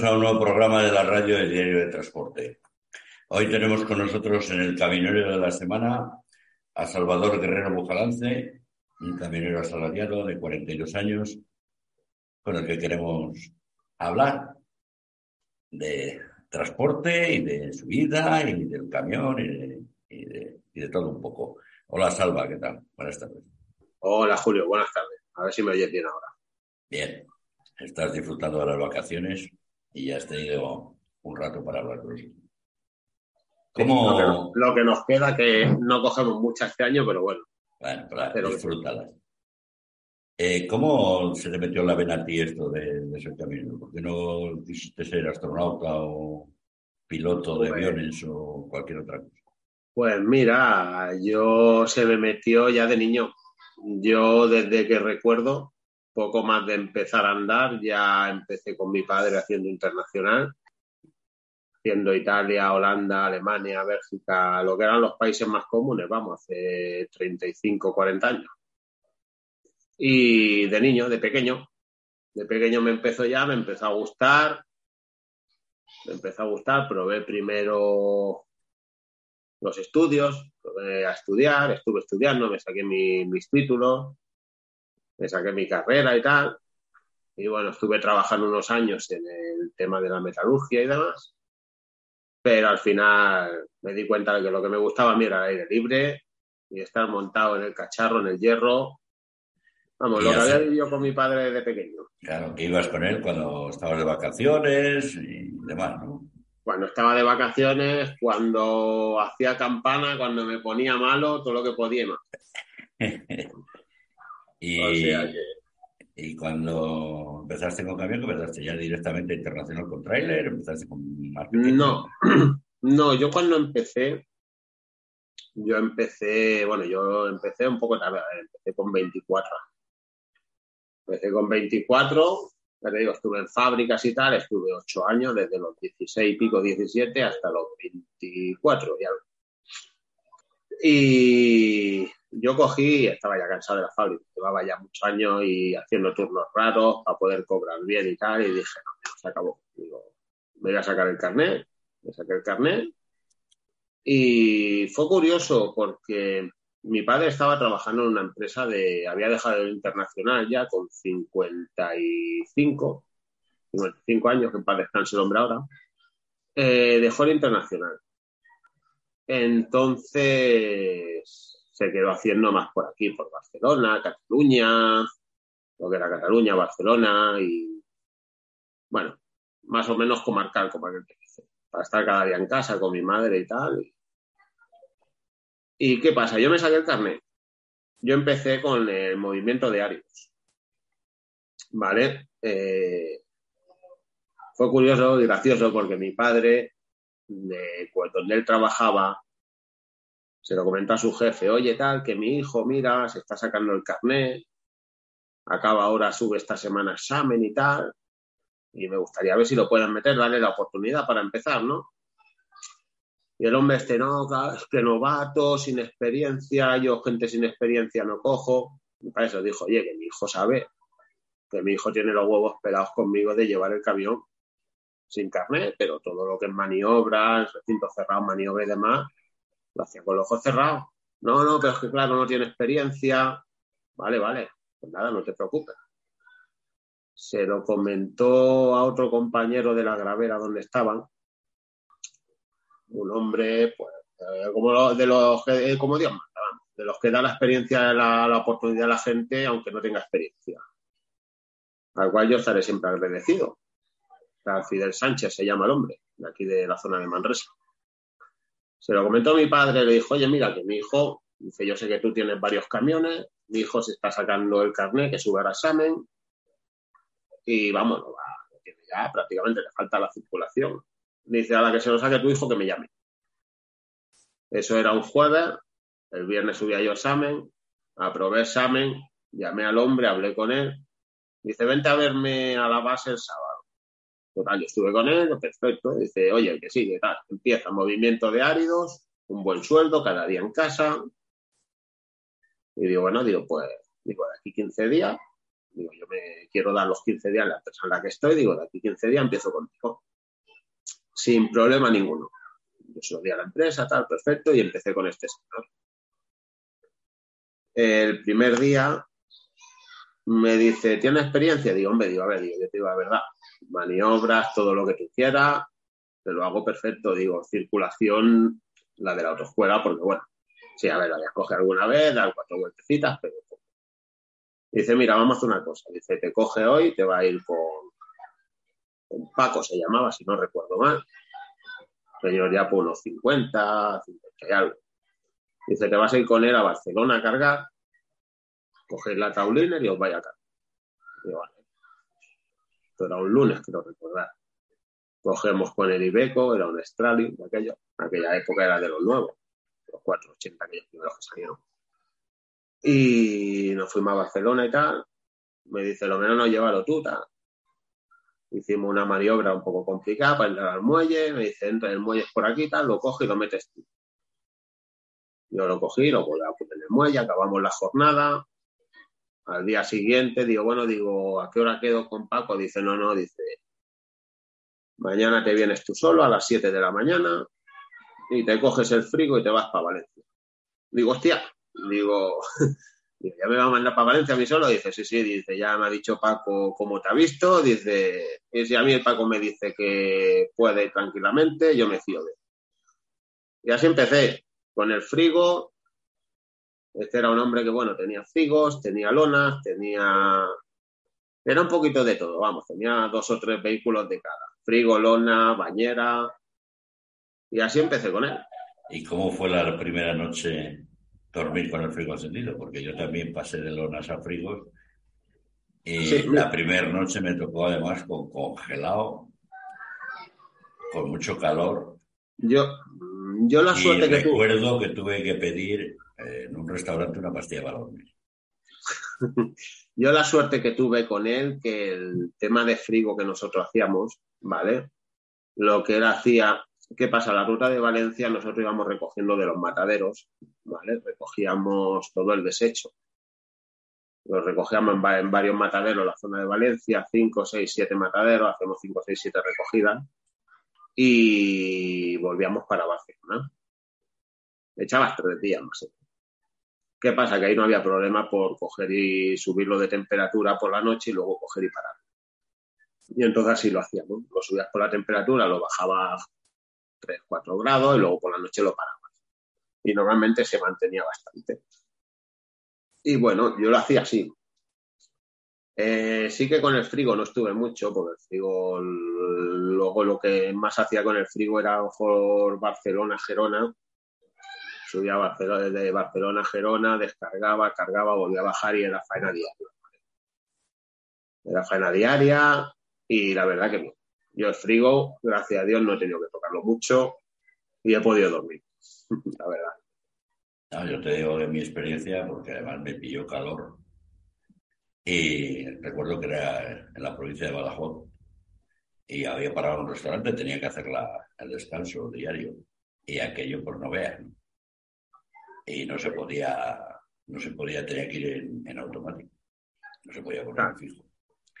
Bienvenidos a un nuevo programa de la radio del Diario de Transporte. Hoy tenemos con nosotros en el camionero de la semana a Salvador Guerrero Bujalance, un camionero asalariado de 42 años, con el que queremos hablar de transporte y de su vida y del camión y de, todo un poco. Hola Salva, ¿qué tal? Buenas tardes. Hola Julio, buenas tardes. A ver si me oyes bien ahora. Bien estás disfrutando de las vacaciones y ya has tenido un rato para hablar con nosotros. ¿Cómo... lo, que, nos queda, que no cogemos muchas este año, pero bueno. Bueno, pero disfrútalas. Eh, ¿Cómo se te metió en la vena a ti esto de, de ser camino? ¿Por qué no quisiste ser astronauta o piloto de pues aviones o cualquier otra cosa? Pues mira, yo se me metió ya de niño. Yo desde que recuerdo, poco más de empezar a andar, ya empecé con mi padre haciendo internacional, haciendo Italia, Holanda, Alemania, Bélgica, lo que eran los países más comunes, vamos, hace 35, 40 años. Y de niño, de pequeño, de pequeño me empezó ya, me empezó a gustar, me empezó a gustar, probé primero los estudios, probé a estudiar, estuve estudiando, me saqué mis títulos, me saqué mi carrera y tal. Y bueno, estuve trabajando unos años en el tema de la metalurgia y demás. Pero al final me di cuenta de que lo que me gustaba a mí era el aire libre y estar montado en el cacharro, en el hierro. Vamos, lo que había vivido con mi padre de pequeño. Claro, que ibas con él cuando estabas de vacaciones y demás, ¿no? Cuando estaba de vacaciones, cuando hacía campana, cuando me ponía malo, todo lo que podía más. Y, y cuando empezaste con camión, empezaste ya directamente internacional con trailer, empezaste con No, no, yo cuando empecé, yo empecé, bueno, yo empecé un poco tarde, empecé con 24. Empecé con 24, ya te digo, estuve en fábricas y tal, estuve 8 años, desde los 16 y pico, 17 hasta los 24. Ya. Y, yo cogí, estaba ya cansado de la fábrica, llevaba ya muchos años y haciendo turnos raros para poder cobrar bien y tal, y dije, no, se acabó. Digo, me voy a sacar el carnet, me saqué el carnet. Y fue curioso porque mi padre estaba trabajando en una empresa de, había dejado el internacional ya con 55, 55 años, que en paz descanse el hombre ahora, eh, dejó el internacional. Entonces, se quedó haciendo más por aquí, por Barcelona, Cataluña, lo que era Cataluña, Barcelona y, bueno, más o menos comarcal, como aquel que para estar cada día en casa con mi madre y tal. ¿Y qué pasa? Yo me saqué el carnet. Yo empecé con el movimiento de áridos. ¿Vale? Eh, fue curioso y gracioso porque mi padre, de, donde él trabajaba, se lo comentó a su jefe, oye tal, que mi hijo, mira, se está sacando el carnet, acaba ahora, sube esta semana examen y tal, y me gustaría ver si lo pueden meter, darle la oportunidad para empezar, ¿no? Y el hombre este, no, es que novato, sin experiencia, yo gente sin experiencia no cojo. Y para eso dijo, oye, que mi hijo sabe, que mi hijo tiene los huevos pelados conmigo de llevar el camión sin carnet, pero todo lo que es maniobras, recinto cerrado, maniobra y demás, lo hacía con los ojos cerrados. No, no, pero es que claro, no tiene experiencia. Vale, vale, pues nada, no te preocupes. Se lo comentó a otro compañero de la gravera donde estaban. Un hombre, pues, eh, como de los que, eh, como Dios manda, de los que da la experiencia, la, la oportunidad a la gente, aunque no tenga experiencia. Al cual yo estaré siempre agradecido. Fidel Sánchez se llama el hombre, de aquí de la zona de Manresa. Se lo comentó a mi padre, le dijo, oye, mira, que mi hijo, dice, yo sé que tú tienes varios camiones, mi hijo se está sacando el carnet, que sube al examen, y vamos, ya prácticamente le falta la circulación. Dice, a la que se lo saque tu hijo, que me llame. Eso era un jueves, el viernes subía yo examen, aprobé examen, llamé al hombre, hablé con él, dice, vente a verme a la base el sábado. Total, yo estuve con él, perfecto. Dice, oye, que sí, que tal. Empieza movimiento de áridos, un buen sueldo cada día en casa. Y digo, bueno, digo, pues, digo, de aquí 15 días Digo, yo me quiero dar los 15 días a la empresa en la que estoy, digo, de aquí 15 días empiezo contigo. Sin problema ninguno. Yo se lo di a la empresa, tal, perfecto, y empecé con este señor. El primer día me dice, ¿tienes experiencia? Digo, hombre, digo, a ver, digo, yo te digo la verdad, maniobras, todo lo que tú quieras, te lo hago perfecto, digo, circulación, la de la autoescuela, porque bueno, sí, a ver, la voy a coger alguna vez, dar cuatro vueltecitas, pero Dice, mira, vamos a hacer una cosa. Dice, te coge hoy, te va a ir con, Paco, se llamaba, si no recuerdo mal. Señor ya por unos 50, 50 y algo. Dice, te vas a ir con él a Barcelona a cargar, cogéis la taulina y os vais a cargar. Esto era un lunes, quiero recordar. Cogemos con el Ibeco, era un Strali, aquello. Aquella época era de los nuevos, los 480 aquellos primeros que salieron. Y nos fuimos a Barcelona y tal. Me dice, lo menos no llévalo tú, tal. Hicimos una maniobra un poco complicada para entrar al muelle. Me dice, entra el muelle por aquí, tal, lo coge y lo metes tú. Yo lo cogí, lo poner en el muelle, acabamos la jornada. Al día siguiente digo, bueno, digo, ¿a qué hora quedo con Paco? Dice, no, no, dice, mañana te vienes tú solo a las 7 de la mañana y te coges el frigo y te vas para Valencia. Digo, hostia, digo, ya me va a mandar para Valencia a mí solo. Dice, sí, sí, dice, ya me ha dicho Paco cómo te ha visto. Dice, y si a mí el Paco me dice que puede tranquilamente, yo me fío de él. Y así empecé con el frigo. Este era un hombre que, bueno, tenía frigos, tenía lonas, tenía. Era un poquito de todo, vamos, tenía dos o tres vehículos de cada. Frigo, lona, bañera. Y así empecé con él. ¿Y cómo fue la primera noche dormir con el frigo encendido, porque yo también pasé de lonas a frigos. Y la primera noche me tocó además con congelado, con mucho calor. Yo, yo la suerte que recuerdo que tuve que pedir eh, en un restaurante una pastilla dormir. yo la suerte que tuve con él, que el tema de frigo que nosotros hacíamos, ¿vale? Lo que él hacía ¿Qué pasa? La ruta de Valencia nosotros íbamos recogiendo de los mataderos, ¿vale? Recogíamos todo el desecho. Lo recogíamos en, varios mataderos, la zona de Valencia, 5, 6, 7 mataderos, hacemos 5, 6, 7 recogidas y volvíamos para Barcelona. Echabas tres días más. ¿Qué pasa? Que ahí no había problema por coger y subirlo de temperatura por la noche y luego coger y parar. Y entonces así lo hacíamos. Lo subías por la temperatura, lo bajabas 3, 4 grados y luego por la noche lo parabas. Y normalmente se mantenía bastante. Y bueno, yo lo hacía así. Eh, sí que con el frigo no estuve mucho, porque el frigo, luego lo que más hacía con el frigo era a lo mejor Barcelona, Gerona. Subía a Barcelona, desde Barcelona a Gerona, descargaba, cargaba, volvía a bajar y era faena diaria. Era faena diaria y la verdad que bien. Yo el frigo, gracias a Dios, no he tenido que tocarlo mucho y he podido dormir, la verdad. yo te digo de mi experiencia, porque además me pilló calor. Y recuerdo que era en la provincia de Badajoz y había parado en un restaurante, tenía que hacer el descanso diario. Y aquello por no veas. Y no se podía, no se podía, tenía que ir en, automático. No se podía poner en fijo.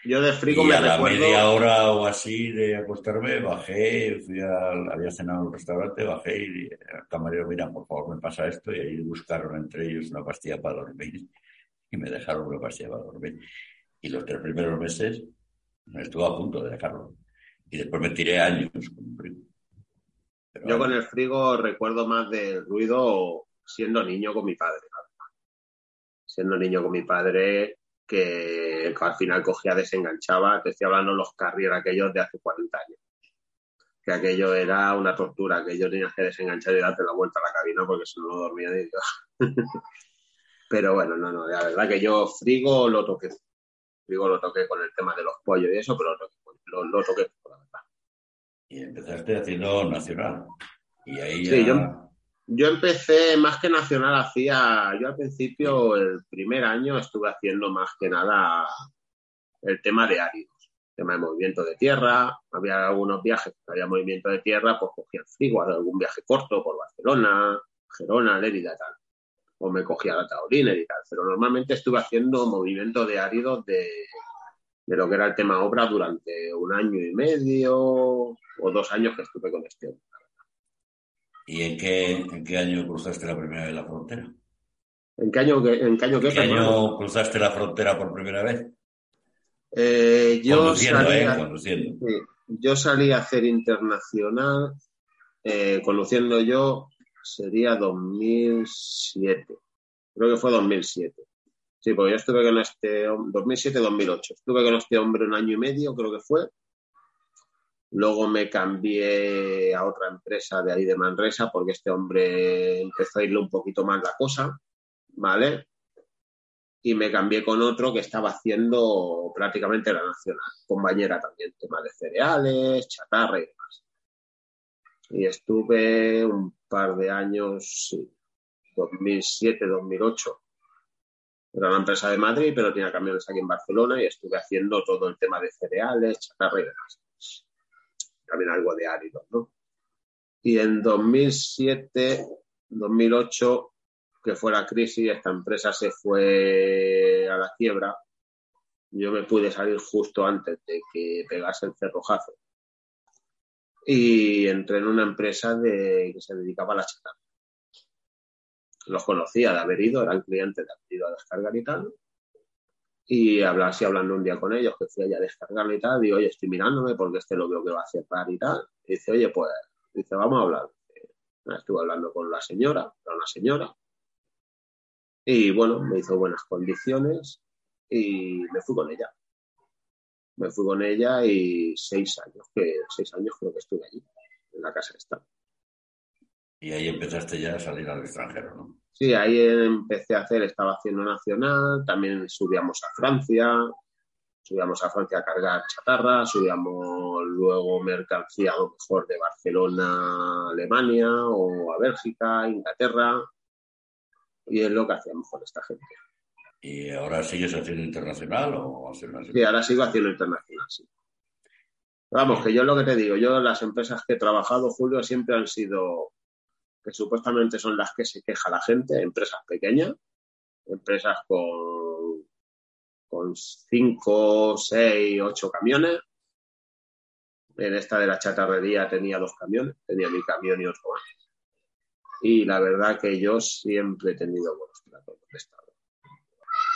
Yo de frigo y a la media hora o así de acostarme, bajé, fui al, había cenado en un restaurante, bajé y el camarero, mira, por favor, me pasa esto, y ahí buscaron entre ellos una pastilla para dormir y me dejaron una pastilla para dormir. Y los tres primeros meses estuve a punto de dejarlo. Y después me tiré años con un frigo. Yo con el frigo recuerdo más del ruido siendo niño con mi padre. Siendo niño con mi padre, que al final cogía, desenganchaba, te estoy hablando los carrier aquellos de hace 40 años. Que aquello era una tortura, que yo tenía que desenganchar y darte la vuelta a la cabina porque si no, no dormía de Dios. Pero bueno, no, no, la verdad que yo frigo lo toqué. Frigo lo toqué con el tema de los pollos y eso, pero lo, lo, toqué, la verdad. Y empezaste haciendo nacional. Y ahí ya... Sí, yo, yo empecé más que nacional, hacía, yo al principio, el primer año estuve haciendo más que nada el tema de áridos, tema de movimiento de tierra, había algunos viajes que había movimiento de tierra, pues cogía el frigo, algún viaje corto por Barcelona, Gerona, Lérida, tal. O me cogía la taurina y tal, pero normalmente estuve haciendo movimiento de áridos de, de lo que era el tema obra durante un año y medio o dos años que estuve con este hombre. ¿Y en qué, en qué año cruzaste la primera vez la frontera? ¿En qué año, en qué año, qué, ¿En qué año cruzaste la frontera por primera vez? Eh, yo, conduciendo, salí ¿eh? Conduciendo. yo salí a hacer internacional, eh, conduciendo yo, sería 2007. Creo que fue 2007. Sí, porque yo estuve con este 2007-2008. Estuve con este hombre un año y medio, creo que fue. Luego me cambié a otra empresa de ahí de Manresa porque este hombre empezó a irle un poquito más la cosa, ¿vale? Y me cambié con otro que estaba haciendo prácticamente la nacional, compañera también, tema de cereales, chatarra y demás. Y estuve un par de años, sí, 2007, 2008. Era una empresa de Madrid, pero tenía camiones aquí en Barcelona y estuve haciendo todo el tema de cereales, chatarra y demás también algo de áridos, ¿no? Y en 2007, 2008, que fue la crisis, esta empresa se fue a la quiebra. Yo me pude salir justo antes de que pegase el cerrojazo. Y entré en una empresa de, que se dedicaba a la chatarra. Los conocía de haber ido, eran clientes de haber ido a descargar y tal y hablar, así hablando un día con ellos, que fui allá a descargarlo y tal, digo, oye, estoy mirándome porque este lo veo que va a cerrar y tal. Y dice, oye, pues, dice, vamos a hablar. Estuve hablando con la señora, era una señora, y bueno, me hizo buenas condiciones y me fui con ella. Me fui con ella y seis años, que seis años creo que estuve allí, en la casa esta. Y ahí empezaste ya a salir al extranjero, ¿no? Sí, ahí empecé a hacer, estaba haciendo nacional, también subíamos a Francia, subíamos a Francia a cargar chatarra, subíamos luego mercancía a lo mejor de Barcelona a Alemania o a Bélgica, Inglaterra, y es lo que hacíamos con esta gente. ¿Y ahora sigues haciendo internacional o hacer una Sí, ahora sigo haciendo internacional, sí. Vamos, que yo lo que te digo, yo las empresas que he trabajado, Julio, siempre han sido que supuestamente son las que se queja la gente, empresas pequeñas, empresas con, con cinco, seis, ocho camiones. En esta de la chatarrería tenía dos camiones, tenía mi camión y otro. Y la verdad que yo siempre he tenido buenos tratos con Estado.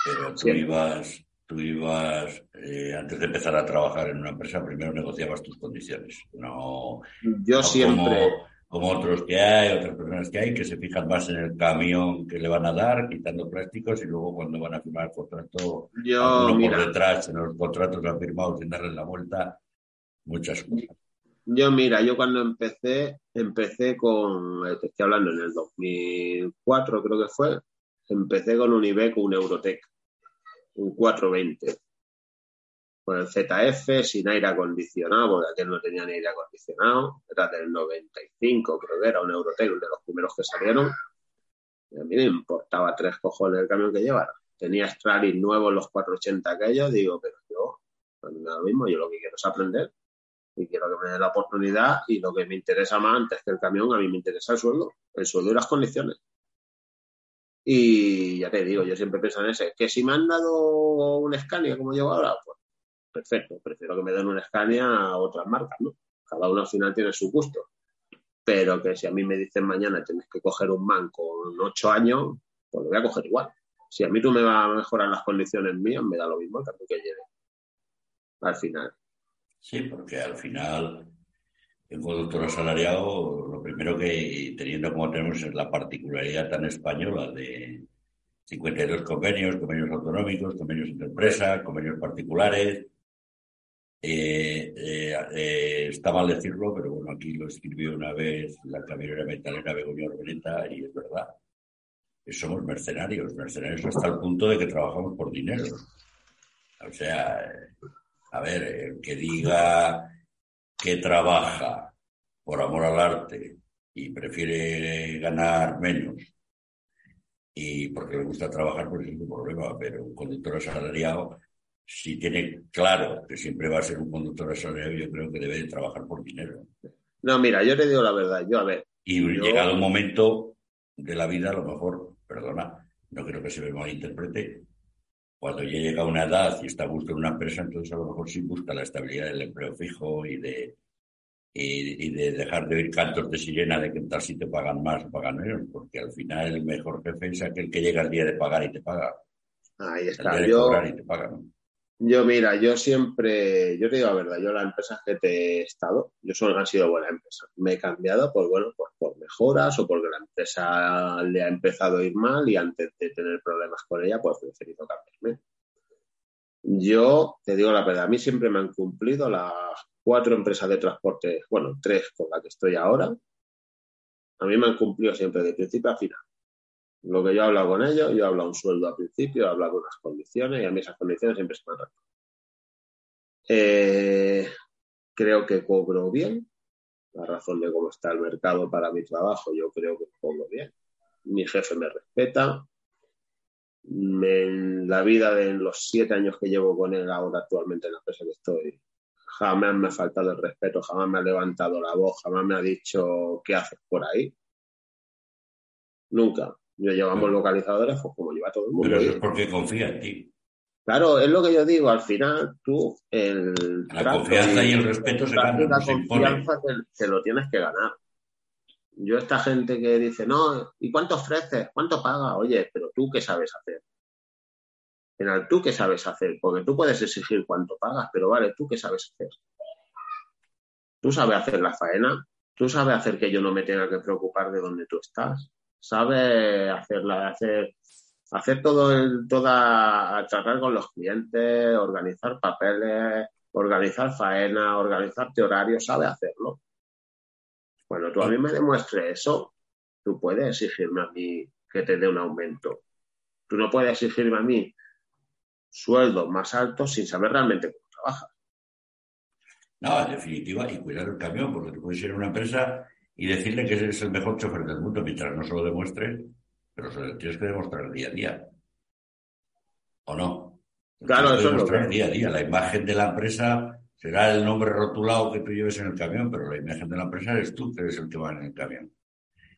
Pero tú ibas, tú ibas, eh, antes de empezar a trabajar en una empresa, primero negociabas tus condiciones. No, Yo no siempre, como, como otros que hay, otras personas que hay, que se fijan más en el camión que le van a dar, quitando plásticos, y luego cuando van a firmar el contrato, yo, mira, por detrás, en los contratos lo han firmado sin darle la vuelta, muchas cosas. Yo, mira, yo cuando empecé, empecé con, te estoy hablando en el 2004, creo que fue, empecé con un Ibeco, un Eurotec, un 420, con el ZF, sin aire acondicionado, porque aquel no tenía ni aire acondicionado, era del 95, creo que era un Eurotec, de los primeros que salieron, a mí me importaba tres cojones el camión que llevara. Tenía Stralis nuevos los 480 aquellos, digo, pero yo, a lo mismo, yo lo que quiero es aprender y quiero que me den la oportunidad y lo que me interesa más antes que el camión, a mí me interesa el sueldo, el sueldo y las condiciones. Y ya te digo, yo siempre pienso en ese, que si me han dado un Scania como llevo ahora, pues perfecto, prefiero que me den un Scania a otras marcas, ¿no? Cada uno al final tiene su gusto. Pero que si a mí me dicen mañana tienes que coger un man con ocho años, pues lo voy a coger igual. Si a mí tú me vas a mejorar las condiciones mías, me da lo mismo que lleve. Al final. Sí, porque al final, el conductor asalariado, lo primero que, teniendo como tenemos la particularidad tan española de 52 convenios, convenios autonómicos, convenios entre empresas, convenios particulares, eh, eh, eh, está mal decirlo, pero bueno, aquí lo escribió una vez la camionera metalera Begoña Orbeneta y es verdad. Somos mercenarios, mercenarios hasta el punto de que trabajamos por dinero. O sea, a ver, el que diga que trabaja por amor al arte y prefiere ganar menos y porque le gusta trabajar, pues es un problema, pero un conductor asalariado, si tiene claro que siempre va a ser un conductor asalariado, yo creo que debe de trabajar por dinero. No, mira, yo te digo la verdad, yo a ver, Y Yo- llegado un momento de la vida, a lo mejor perdona, no creo que se me malinterprete, cuando ya llega a una edad y está a gusto en una empresa, entonces a lo mejor sí busca la estabilidad del empleo fijo y de, y, de dejar de oír cantos de sirena de que tal si te pagan más o pagan menos, porque al final el mejor jefe es aquel que llega el día de pagar y te paga. Ahí está. yo, yo, mira, yo siempre, yo te digo la verdad, yo las empresas que te he estado, yo son, han sido buenas empresas. Me he cambiado por, bueno, pues por mejoras o porque la empresa le ha empezado a ir mal y antes de tener problemas con ella, pues he preferido cambiarme. Yo te digo la verdad, a mí siempre me han cumplido las cuatro empresas de transporte, bueno, tres con las que estoy ahora, a mí me han cumplido siempre de principio a final. Lo que yo he hablado con ellos, yo he hablado un sueldo al principio, he hablado de unas condiciones y a mí esas condiciones siempre se me han eh, creo que cobro bien, la razón de cómo está el mercado para mi trabajo, yo creo que cobro bien. Mi jefe me respeta. en la vida de los siete años que llevo con él ahora actualmente en la empresa que estoy, jamás me ha faltado el respeto, jamás me ha levantado la voz, jamás me ha dicho qué haces por ahí. Nunca. Yo llevamos localizadores, pues como lleva todo el mundo. Pero eso es porque confía en ti. Claro, es lo que yo digo, al final tú el la confianza y, el respeto se ganan. La confianza te, lo tienes que ganar. Yo esta gente que dice, no, ¿y cuánto ofreces? ¿Cuánto paga? Oye, pero tú qué sabes hacer final, ¿tú qué sabes hacer? Porque tú puedes exigir cuánto pagas, pero vale, ¿tú qué sabes hacer? ¿Tú sabes hacer la faena? ¿Tú sabes hacer que yo no me tenga que preocupar de dónde tú estás? ¿Sabes hacerla, hacer, hacer todo el, toda, tratar con los clientes, organizar papeles, organizar faena, organizarte horarios, sabe hacerlo? Bueno, tú a mí me demuestres eso, tú puedes exigirme a mí que te dé un aumento. Tú no puedes exigirme a mí sueldos más altos sin saber realmente cómo trabajas. No, en definitiva, y cuidar el camión, porque tú puedes a una empresa y decirle que eres el mejor chofer del mundo mientras no se lo demuestre, pero se lo tienes que demostrar día a día. ¿O no? Claro, eso es lo día a día. La imagen de la empresa será el nombre rotulado que tú lleves en el camión, pero la imagen de la empresa eres tú que eres el que va en el camión.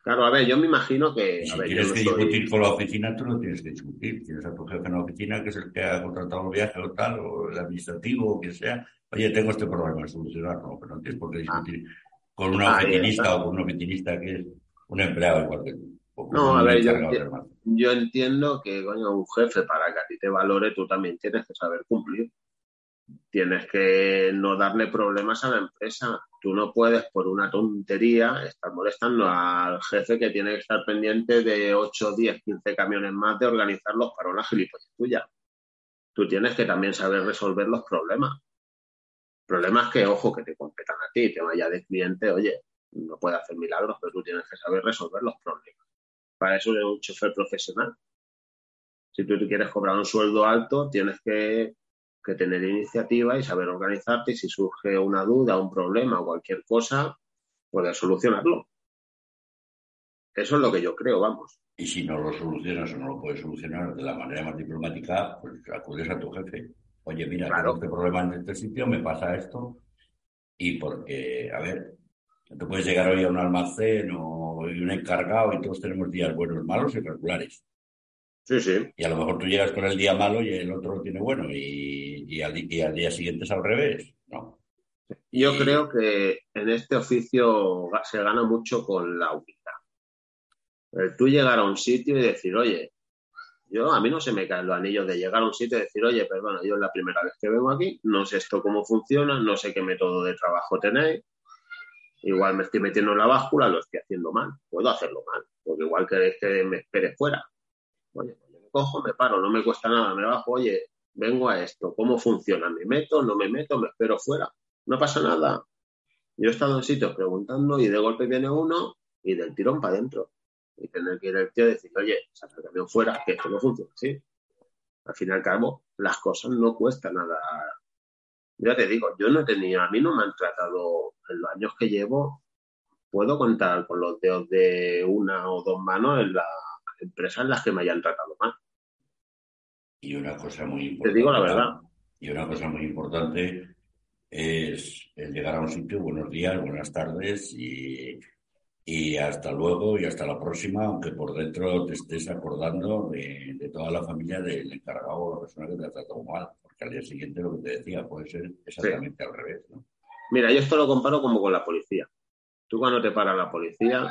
Claro, a ver, yo me imagino que. si tienes que discutir con la oficina, tú no tienes que discutir. Tienes a tu jefe en la oficina, que es el que ha contratado el viaje o tal, o el administrativo, o quien sea. Oye, tengo este problema, solucionarlo. Pero no tienes por qué discutir con una ah, oficinista o con un oficinista que es un empleado igual que tú. No, a ver, yo, yo, entiendo que, coño, un jefe para que a ti te valore, tú también tienes que saber cumplir. Tienes que no darle problemas a la empresa Tú no puedes, por una tontería, estar molestando al jefe que tiene que estar pendiente de 8, 10, 15 camiones más de organizarlos para una gilipollas tuya. Tú tienes que también saber resolver los problemas. Problemas que, ojo, que te competan a ti, te vaya de cliente, oye, no puede hacer milagros, pero tú tienes que saber resolver los problemas. Para eso eres un chofer profesional. Si tú quieres cobrar un sueldo alto, tienes que que tener iniciativa y saber organizarte y si surge una duda, un problema o cualquier cosa, poder solucionarlo. Eso es lo que yo creo, vamos. Y si no lo solucionas o no lo puedes solucionar de la manera más diplomática, pues acudes a tu jefe. Oye, mira, tengo este problema en este sitio, me pasa esto. Y porque, a ver, tú puedes llegar hoy a un almacén o un encargado y todos tenemos días buenos, malos y regulares. Sí, sí. Y a lo mejor tú llegas con el día malo y el otro lo tiene bueno y, al, día siguiente es al revés, ¿no? Yo creo que en este oficio se gana mucho con la humildad. tú llegar a un sitio y decir, oye, yo a mí no se me caen los anillos de llegar a un sitio y decir, oye, perdona, yo es la primera vez que vengo aquí, no sé esto cómo funciona, no sé qué método de trabajo tenéis, igual me estoy metiendo en la báscula, lo estoy haciendo mal, puedo hacerlo mal, porque igual queréis que me espere fuera, Oye, pues me cojo, me paro, no me cuesta nada, me bajo, oye, vengo a esto, ¿cómo funciona? ¿Me meto, no me meto, me espero fuera? No pasa nada. Yo he estado en sitios preguntando y de golpe viene uno y del tirón para adentro. Y tener que ir el tío y decir, oye, saca el camión fuera, que esto no funciona así. Al fin y al cabo, las cosas no cuestan nada. Ya te digo, yo no tenido, a mí no me han tratado en los años que llevo, puedo contar con los dedos de una o dos manos en la empresas en las que me hayan tratado mal. Y una cosa muy importante. Te digo la verdad. Y una cosa muy importante es el llegar a un sitio, buenos días, buenas tardes y, Y hasta luego y hasta la próxima, aunque por dentro te estés acordando de, toda la familia del encargado o la persona que te ha tratado mal. Porque al día siguiente lo que te decía puede ser exactamente al revés. ¿no? Mira, yo esto lo comparo como con la policía. Tú cuando te para la policía,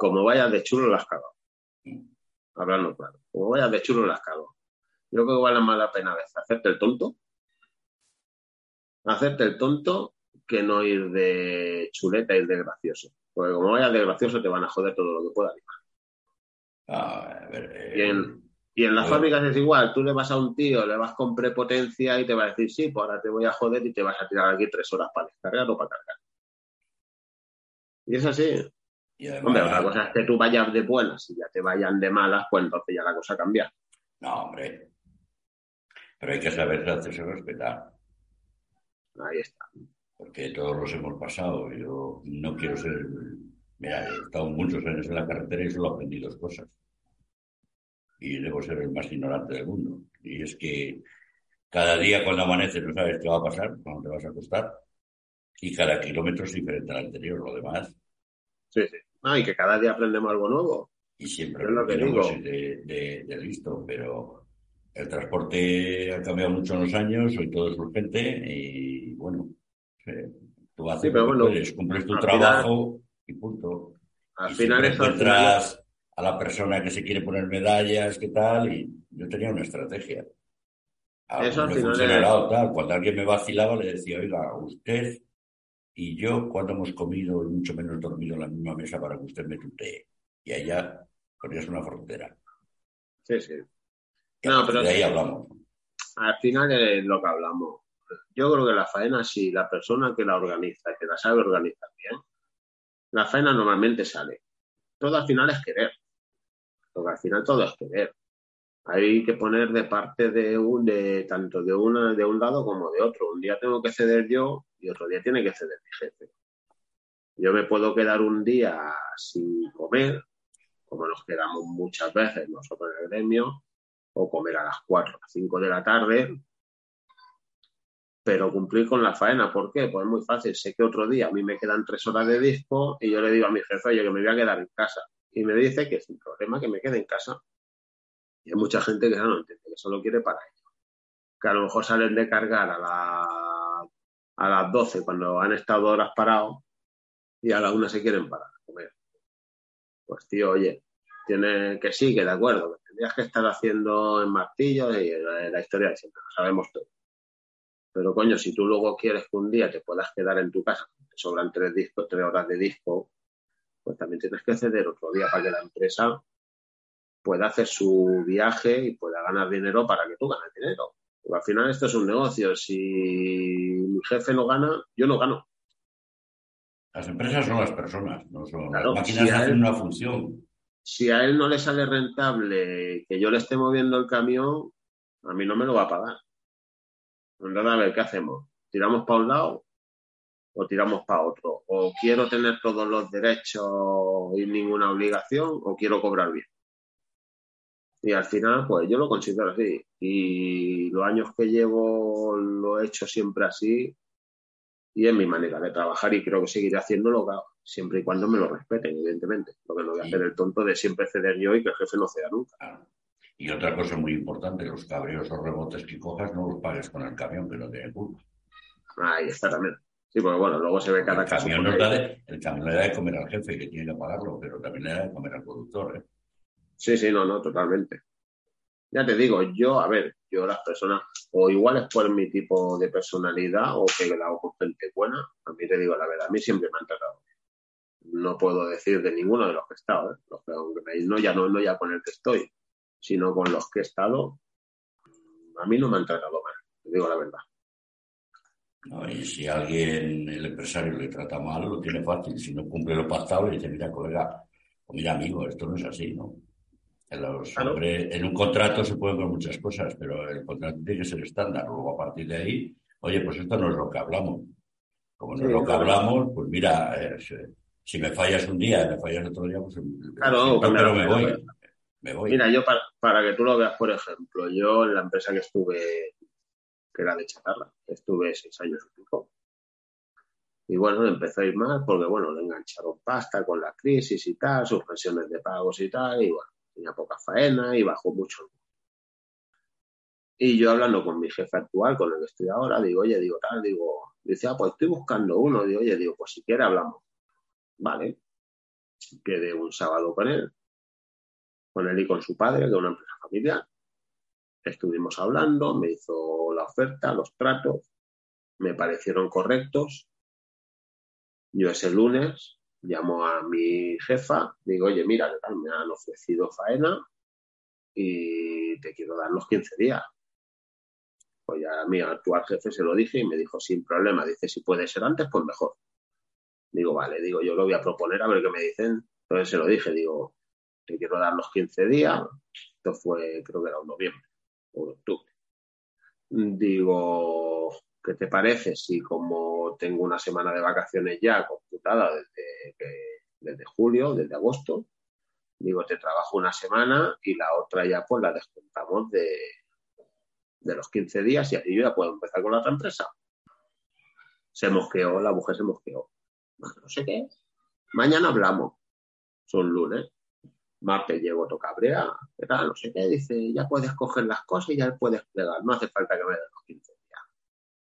como vayas de chulo las cago. Mm. Hablando claro. Como vayas de chulo las cago. Yo creo que vale más la pena hacerte el tonto. Hacerte el tonto que no ir de chuleta, ir de gracioso. Porque como vayas de gracioso te van a joder todo lo que pueda. Ah, ver, y, en, y en las fábricas es igual. Tú le vas a un tío, le vas con prepotencia y te va a decir, sí, pues ahora te voy a joder y te vas a tirar aquí tres horas para descargar o para cargar. Y es así. hombre, otra cosa es que tú vayas de buenas y ya te vayan de malas, pues entonces ya la cosa cambia. No, hombre. Pero hay que saber hacerse respetar. Ahí está. Porque todos los hemos pasado. Yo no quiero ser. Mira, he estado muchos años en la carretera y solo aprendí dos cosas. Y debo ser el más ignorante del mundo. Y es que cada día cuando amanece no sabes qué va a pasar, cuando te vas a acostar y cada kilómetro es diferente al anterior, lo demás. Sí, sí. Ah, y que cada día aprendemos algo nuevo. Y siempre es lo que digo. De, de, listo, pero el transporte ha cambiado mucho en los años, hoy todo es urgente y bueno, tú haces sí, bueno, puedes, cumples tu trabajo y punto. Al final encuentras a la persona que se quiere poner medallas, qué tal, y yo tenía una estrategia. Eso al final tal. Cuando alguien me vacilaba le decía, oiga, usted y yo cuando hemos comido y mucho menos dormido en la misma mesa para que usted me tutee. Y allá ponías una frontera. Sí, sí. No, pero de ahí hablamos. Al final es lo que hablamos. Yo creo que la faena, si la persona que la organiza, que la sabe organizar bien, la faena normalmente sale. Todo al final es querer. Porque al final todo es querer hay que poner de parte de un, de tanto de una, de un lado como de otro. Un día tengo que ceder yo y otro día tiene que ceder mi jefe. Yo me puedo quedar un día sin comer, como nos quedamos muchas veces nosotros en el gremio, o comer a las 4 o 5 de la tarde, pero cumplir con la faena. ¿Por qué? Pues es muy fácil. Sé que otro día a mí me quedan tres horas de disco y yo le digo a mi jefe, oye, que me voy a quedar en casa. Y me dice que sin problema que me quede en casa. Y hay mucha gente que no entiende, que solo quiere para ello. Que a lo mejor salen de cargar a, la, a las 12 cuando han estado horas parados y a la una se quieren parar comer. Pues tío, oye, tiene que sí, que de acuerdo, tendrías que estar haciendo en martillo y la, historia de siempre, lo sabemos todo. Pero coño, si tú luego quieres que un día te puedas quedar en tu casa, te sobran tres discos, tres horas de disco, pues también tienes que ceder otro día para que la empresa pueda hacer su viaje y pueda ganar dinero para que tú ganes dinero. Porque al final esto es un negocio. Si mi jefe no gana, yo no gano. Las empresas son las personas, no son las máquinas hacen una función. Si a él no le sale rentable que yo le esté moviendo el camión, a mí no me lo va a pagar. Entonces, a ver, ¿qué hacemos? ¿Tiramos para un lado o tiramos para otro? ¿O quiero tener todos los derechos y ninguna obligación o quiero cobrar bien? Y al final, pues yo lo considero así. Y los años que llevo lo he hecho siempre así y es mi manera de trabajar y creo que seguiré haciéndolo siempre y cuando me lo respeten, evidentemente. Lo que no voy a hacer el tonto de siempre ceder yo y que el jefe no ceda nunca. Y otra cosa muy importante, los cabreos o rebotes que cojas no los pagues con el camión, que no tiene culpa. Ahí está también. Sí, porque bueno, luego se ve cada el Camión no el camión le da de comer al jefe que tiene que pagarlo, pero también le da de comer al productor. ¿eh? Sí, sí, no, no, totalmente. Ya te digo, yo, a ver, yo las personas, o igual es por mi tipo de personalidad o que la hago con gente buena, a mí te digo la verdad, a mí siempre me han tratado. No puedo decir de ninguno de los que he estado, ¿eh? los que, no ya no, no ya con el que estoy, sino con los que he estado, a mí no me han tratado mal, te digo la verdad. No, y si alguien, el empresario, le trata mal, lo tiene fácil. Si no cumple lo pactado, le dice, mira, colega, o mira, amigo, esto no es así, ¿no? En, un contrato se pueden ver muchas cosas, pero el contrato tiene que ser estándar. Luego, a partir de ahí, oye, pues esto no es lo que hablamos. Como no es lo que hablamos, pues mira, eh, si me fallas un día y me fallas otro día, pues claro, pero me voy. Me voy. Mira, yo para, que tú lo veas, por ejemplo, yo en la empresa que estuve, que era de chatarra, estuve seis años y pico. Y bueno, empezó a ir mal porque, bueno, le engancharon pasta con la crisis y tal, suspensiones de pagos y tal, y bueno, tenía poca faena y bajó mucho. Y yo hablando con mi jefe actual, con el que estoy ahora, digo, oye, digo, tal, digo, dice, ah, pues estoy buscando uno, digo, oye, digo, pues si quiere hablamos. Vale. Quedé un sábado con él, con él y con su padre, es una empresa familiar. Estuvimos hablando, me hizo la oferta, los tratos, me parecieron correctos. Yo ese lunes llamo a mi jefa, digo, oye, mira, me han ofrecido faena y te quiero dar los 15 días. Pues ya a mi actual jefe se lo dije y me dijo, sin problema, dice, si puede ser antes, pues mejor. Digo, vale, digo, yo lo voy a proponer a ver qué me dicen. Entonces se lo dije, digo, te quiero dar los 15 días. Esto fue, creo que era un noviembre o octubre. Digo, ¿qué te parece si como tengo una semana de vacaciones ya computada desde, desde julio, desde agosto, digo, te trabajo una semana y la otra ya pues la descontamos de, de los 15 días y así yo ya puedo empezar con la otra empresa. Se mosqueó, la mujer se mosqueó. No sé qué. Mañana hablamos. Son lunes. Martes llego tocabrea, no sé qué. Dice, ya puedes coger las cosas y ya puedes plegar. No hace falta que me den los 15 días.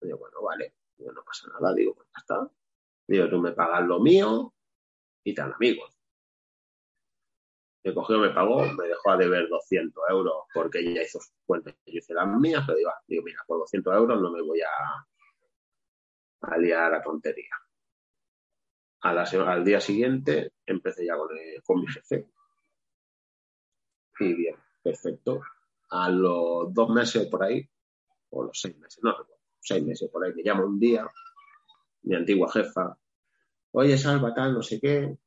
Digo, bueno, vale. Digo, no pasa nada. Digo, pues ya está. Digo, tú me pagas lo mío y tan amigos me cogió, me pagó, me dejó a deber 200 euros porque ella hizo sus cuentas y yo hice las mías, pero digo, digo, mira, por 200 euros no me voy a, a liar a tontería. Al día siguiente empecé ya con, con mi jefe. Y bien, perfecto. A los dos meses por ahí, o los seis meses, no seis meses por ahí, me llama un día mi antigua jefa, oye, Salva, tal, no sé qué,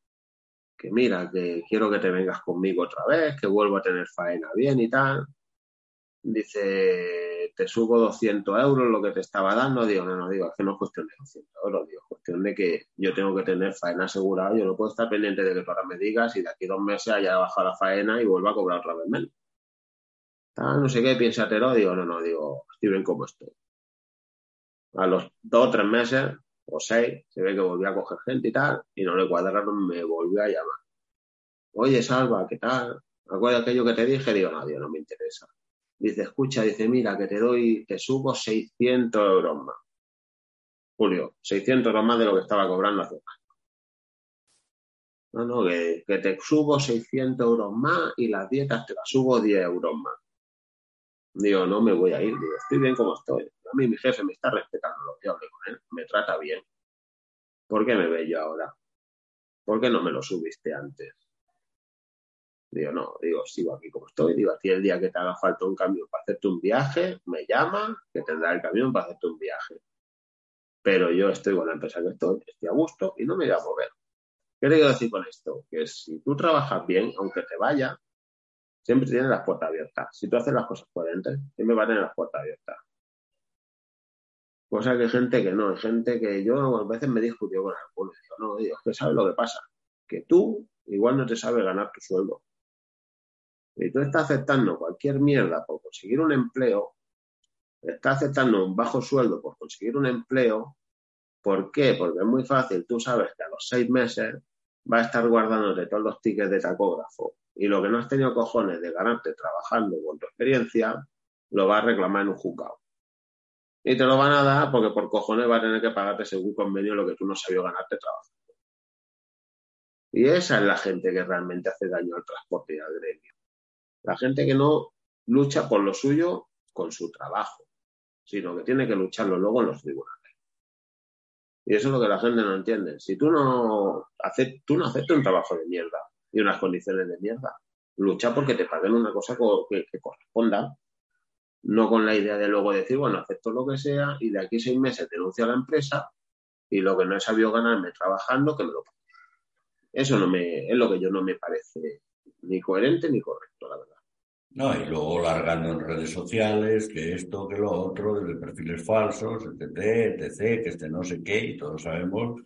que mira, que quiero que te vengas conmigo otra vez, que vuelvo a tener faena bien y tal. Dice, te subo 200 euros lo que te estaba dando. Digo, no, no, digo, es que no es cuestión de 200 euros, digo, es cuestión de que yo tengo que tener faena asegurada. Yo no puedo estar pendiente de que tú ahora me digas y de aquí dos meses haya bajado la faena y vuelva a cobrar otra vez menos. no sé qué, piénsatelo. Digo, no, no, digo, estoy bien como estoy. A los dos o tres meses o seis, se ve que volvió a coger gente y tal, y no le cuadraron, me volvió a llamar. Oye, Salva, ¿qué tal? ¿Acuerdas aquello que te dije? Digo, no, Dios, no me interesa. Dice, escucha, dice, mira, que te doy, te subo 600 euros más. Julio, 600 euros más de lo que estaba cobrando hace año. No, no, que, que, te subo 600 euros más y las dietas te las subo 10 euros más. Digo, no me voy a ir, digo, estoy bien como estoy. A mí mi jefe me está respetando lo que hablé con él, me trata bien. ¿Por qué me ve yo ahora? ¿Por qué no me lo subiste antes? Digo, no, digo, sigo aquí como estoy. Digo, a ti el día que te haga falta un camión para hacerte un viaje, me llama, que tendrá el camión para hacerte un viaje. Pero yo estoy con la empresa que estoy, estoy a gusto y no me voy a mover. ¿Qué quiero decir con esto? Que si tú trabajas bien, aunque te vaya, siempre tienes las puertas abiertas. Si tú haces las cosas coherentes, siempre va a tener las puertas abiertas. Cosa que gente que no, hay gente que yo a veces me discutió con algunos. Digo, no, digo, es que sabes lo que pasa. Que tú igual no te sabes ganar tu sueldo. Y tú estás aceptando cualquier mierda por conseguir un empleo, estás aceptando un bajo sueldo por conseguir un empleo. ¿Por qué? Porque es muy fácil. Tú sabes que a los seis meses va a estar guardándote todos los tickets de tacógrafo y lo que no has tenido cojones de ganarte trabajando con tu experiencia, lo va a reclamar en un juzgado. Y te lo van a dar porque por cojones va a tener que pagarte según convenio lo que tú no sabías ganarte trabajando. Y esa es la gente que realmente hace daño al transporte y al gremio. La gente que no lucha por lo suyo con su trabajo, sino que tiene que lucharlo luego en los tribunales. Y eso es lo que la gente no entiende. Si tú no, aceptas, tú no aceptas un trabajo de mierda y unas condiciones de mierda, lucha porque te paguen una cosa que, corresponda no con la idea de luego decir, bueno, acepto lo que sea y de aquí seis meses denuncio a la empresa y lo que no he sabido ganarme trabajando, que me lo pague. Eso no me, es lo que yo no me parece ni coherente ni correcto, la verdad. No, y luego largando en redes sociales, que esto, que lo otro, desde perfiles falsos, etc., etc., que este no sé qué, y todos sabemos,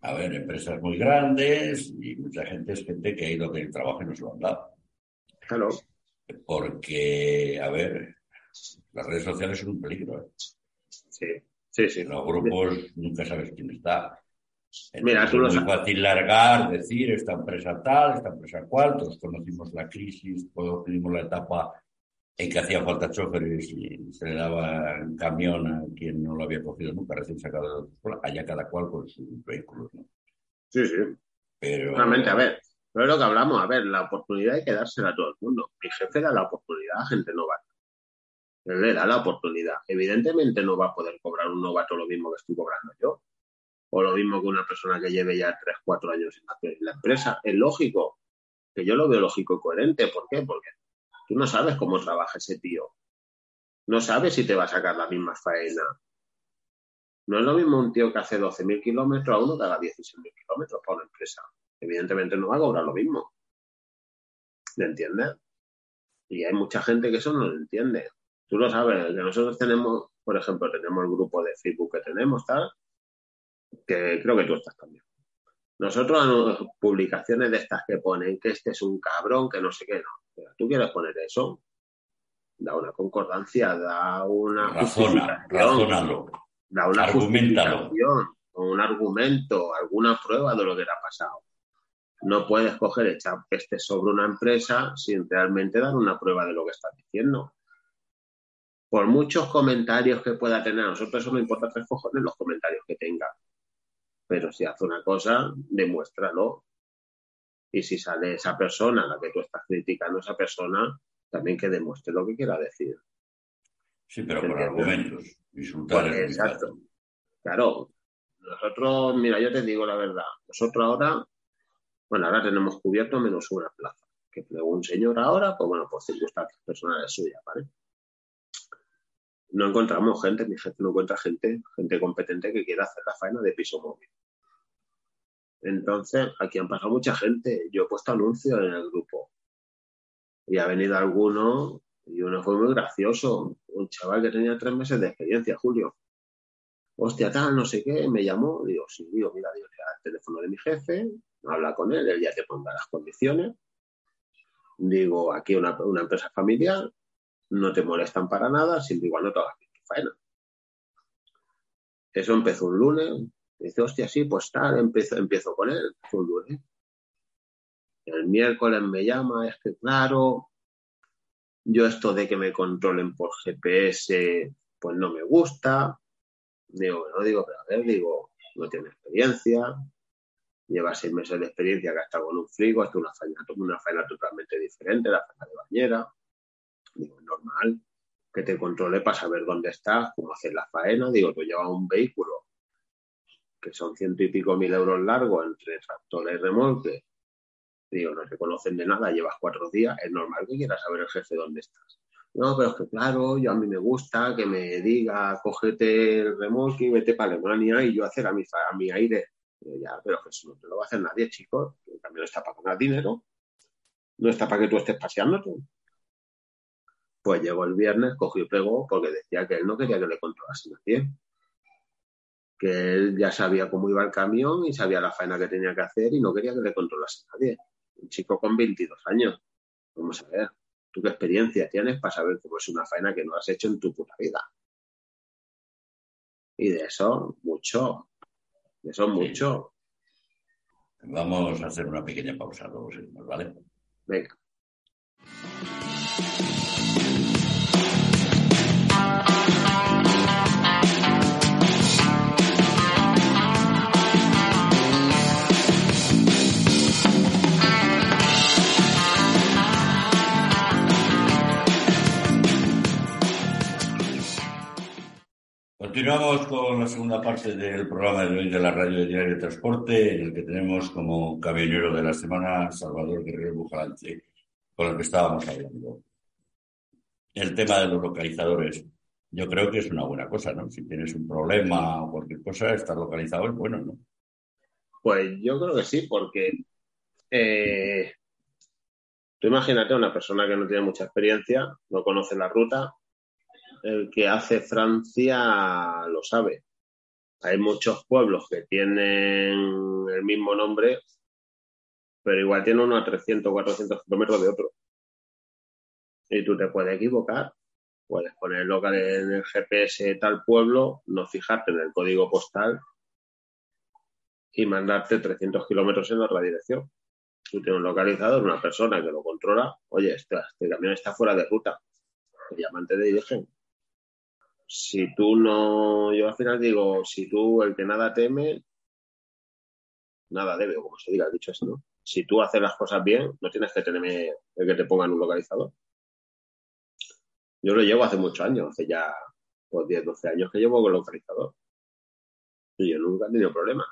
a ver, empresas muy grandes y mucha gente es gente que ha ido a pedir trabajo y no se lo han dado. Claro. Porque, a ver, las redes sociales son un peligro. ¿eh? Sí, sí, sí. Los grupos nunca sabes quién está. Mira, es muy fácil largar, decir esta empresa tal, esta empresa cual, todos conocimos la crisis, todos tuvimos la etapa en que hacía falta choferes y se le daba camión a quien no lo había cogido nunca, recién sacado de la escuela, allá cada cual con sus vehículos. ¿no? Sí, sí. Pero... Realmente, a ver, pero es lo que hablamos, a ver, la oportunidad hay que dársela a todo el mundo. Mi jefe da la oportunidad a gente novata. Él le da la oportunidad. Evidentemente no va a poder cobrar un novato lo mismo que estoy cobrando yo. O lo mismo que una persona que lleve ya 3, 4 años en la empresa. Es lógico, que yo lo veo lógico y coherente. ¿Por qué? Porque tú no sabes cómo trabaja ese tío. No sabes si te va a sacar la misma faena. No es lo mismo un tío que hace 12.000 kilómetros a uno que haga 16.000 kilómetros para una empresa. Evidentemente no va a cobrar lo mismo. ¿Me entiendes? Y hay mucha gente que eso no lo entiende. Tú lo sabes, que nosotros tenemos, por ejemplo, tenemos el grupo de Facebook que tenemos, tal, que creo que tú estás también. Nosotros, publicaciones de estas que ponen que este es un cabrón, que no sé qué, no. tú quieres poner eso, da una concordancia, da una Razona, razónalo. Da una justificación, un argumento, alguna prueba de lo que le ha pasado. No puedes coger echar este sobre una empresa sin realmente dar una prueba de lo que estás diciendo por muchos comentarios que pueda tener, a nosotros eso no importa tres cojones los comentarios que tenga. Pero si hace una cosa, demuéstralo. Y si sale esa persona, la que tú estás criticando, esa persona, también que demuestre lo que quiera decir. Sí, pero con argumentos. Insultar Exacto. Claro. Nosotros, mira, yo te digo la verdad. Nosotros ahora, bueno, ahora tenemos cubierto menos una plaza. Que plegó un señor ahora, pues bueno, por circunstancias personales suyas, ¿vale? no encontramos gente, mi jefe no encuentra gente, gente competente que quiera hacer la faena de piso móvil. Entonces, aquí han pasado mucha gente. Yo he puesto anuncios en el grupo. Y ha venido alguno, y uno fue muy gracioso. Un chaval que tenía tres meses de experiencia, Julio. Hostia, tal, no sé qué, me llamó. Digo, sí, digo, mira, digo, el teléfono de mi jefe, habla con él, él ya te pondrá las condiciones. Digo, aquí una, empresa familiar, no te molestan para nada, siempre igual no te hagas faena. Eso empezó un lunes, dice, hostia, sí, pues tal, empiezo, empiezo con él, lunes. El miércoles me llama, es que claro, yo esto de que me controlen por GPS, pues no me gusta. Digo, no digo, pero a ver, digo, no tiene experiencia, lleva seis meses de experiencia que ha estado con un frigo, hasta una faena, una faena totalmente diferente, la faena de bañera. Digo, normal que te controle para saber dónde estás, cómo hacer la faena. Digo, tú llevas un vehículo que son ciento y pico mil euros largos entre tractor y remolque. Digo, no te conocen de nada, llevas cuatro días, es normal que quieras saber el jefe dónde estás. No, pero es que claro, yo a mí me gusta que me diga, cógete el remolque y vete para Alemania y yo hacer a mi, a mi aire. ya, pero eso no te lo va a hacer nadie, chicos. El cambio está para ganar dinero. No está para que tú estés paseándote. Pues llegó el viernes, cogió y pegó porque decía que él no quería que le controlase nadie. Que él ya sabía cómo iba el camión y sabía la faena que tenía que hacer y no quería que le controlase nadie. Un chico con 22 años. Vamos a ver, ¿tú qué experiencia tienes para saber cómo es una faena que no has hecho en tu puta vida? Y de eso, mucho. De eso, mucho. Vamos a hacer una pequeña pausa, luego seguimos, ¿vale? Venga. Continuamos con la segunda parte del programa de hoy de la radio de Diario de Transporte, en el que tenemos como camionero de la semana Salvador Guerrero Bujalante, con el que estábamos hablando. El tema de los localizadores, yo creo que es una buena cosa, ¿no? Si tienes un problema o cualquier cosa, estar localizado es bueno, ¿no? Pues yo creo que sí, porque eh, tú imagínate una persona que no tiene mucha experiencia, no conoce la ruta, el que hace Francia lo sabe. Hay muchos pueblos que tienen el mismo nombre, pero igual tiene uno a 300, 400 kilómetros de otro. Y tú te puedes equivocar. Puedes poner local en el GPS tal pueblo, no fijarte en el código postal y mandarte 300 kilómetros en otra dirección. Tú tienes un localizador, una persona que lo controla, oye, este, este camión está fuera de ruta, te llaman, te dirigen. Si tú no, yo al final digo, si tú el que nada teme, nada debe, o como se diga, dicho eso, ¿no? Si tú haces las cosas bien, no tienes que tenerme el que te pongan un localizador. Yo lo llevo hace muchos años, hace ya pues 10, 12 años que llevo con localizador. Y yo nunca he tenido problemas.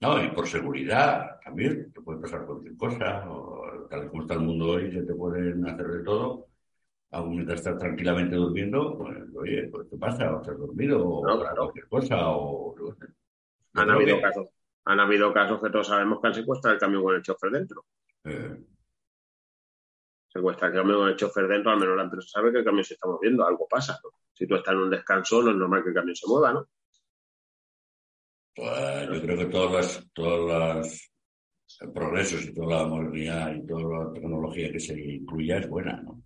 No, y por seguridad también, te puede pasar cualquier cosa, o tal como está el mundo hoy, se te pueden hacer de todo. Aún mientras estás tranquilamente durmiendo, pues, oye, pues te pasa, o estás dormido, o cualquier cosa, o... Han habido casos han habido casos que todos sabemos que han secuestrado el camión con el chofer dentro. Eh. Secuestra el camión con el chofer dentro, al menos la empresa sabe que el camión se está moviendo, algo pasa. Si tú estás en un descanso, no es normal que el camión se mueva, ¿no? Pues yo creo que todos los, todos progresos y toda la modernidad y toda la tecnología que se incluya es buena, ¿no?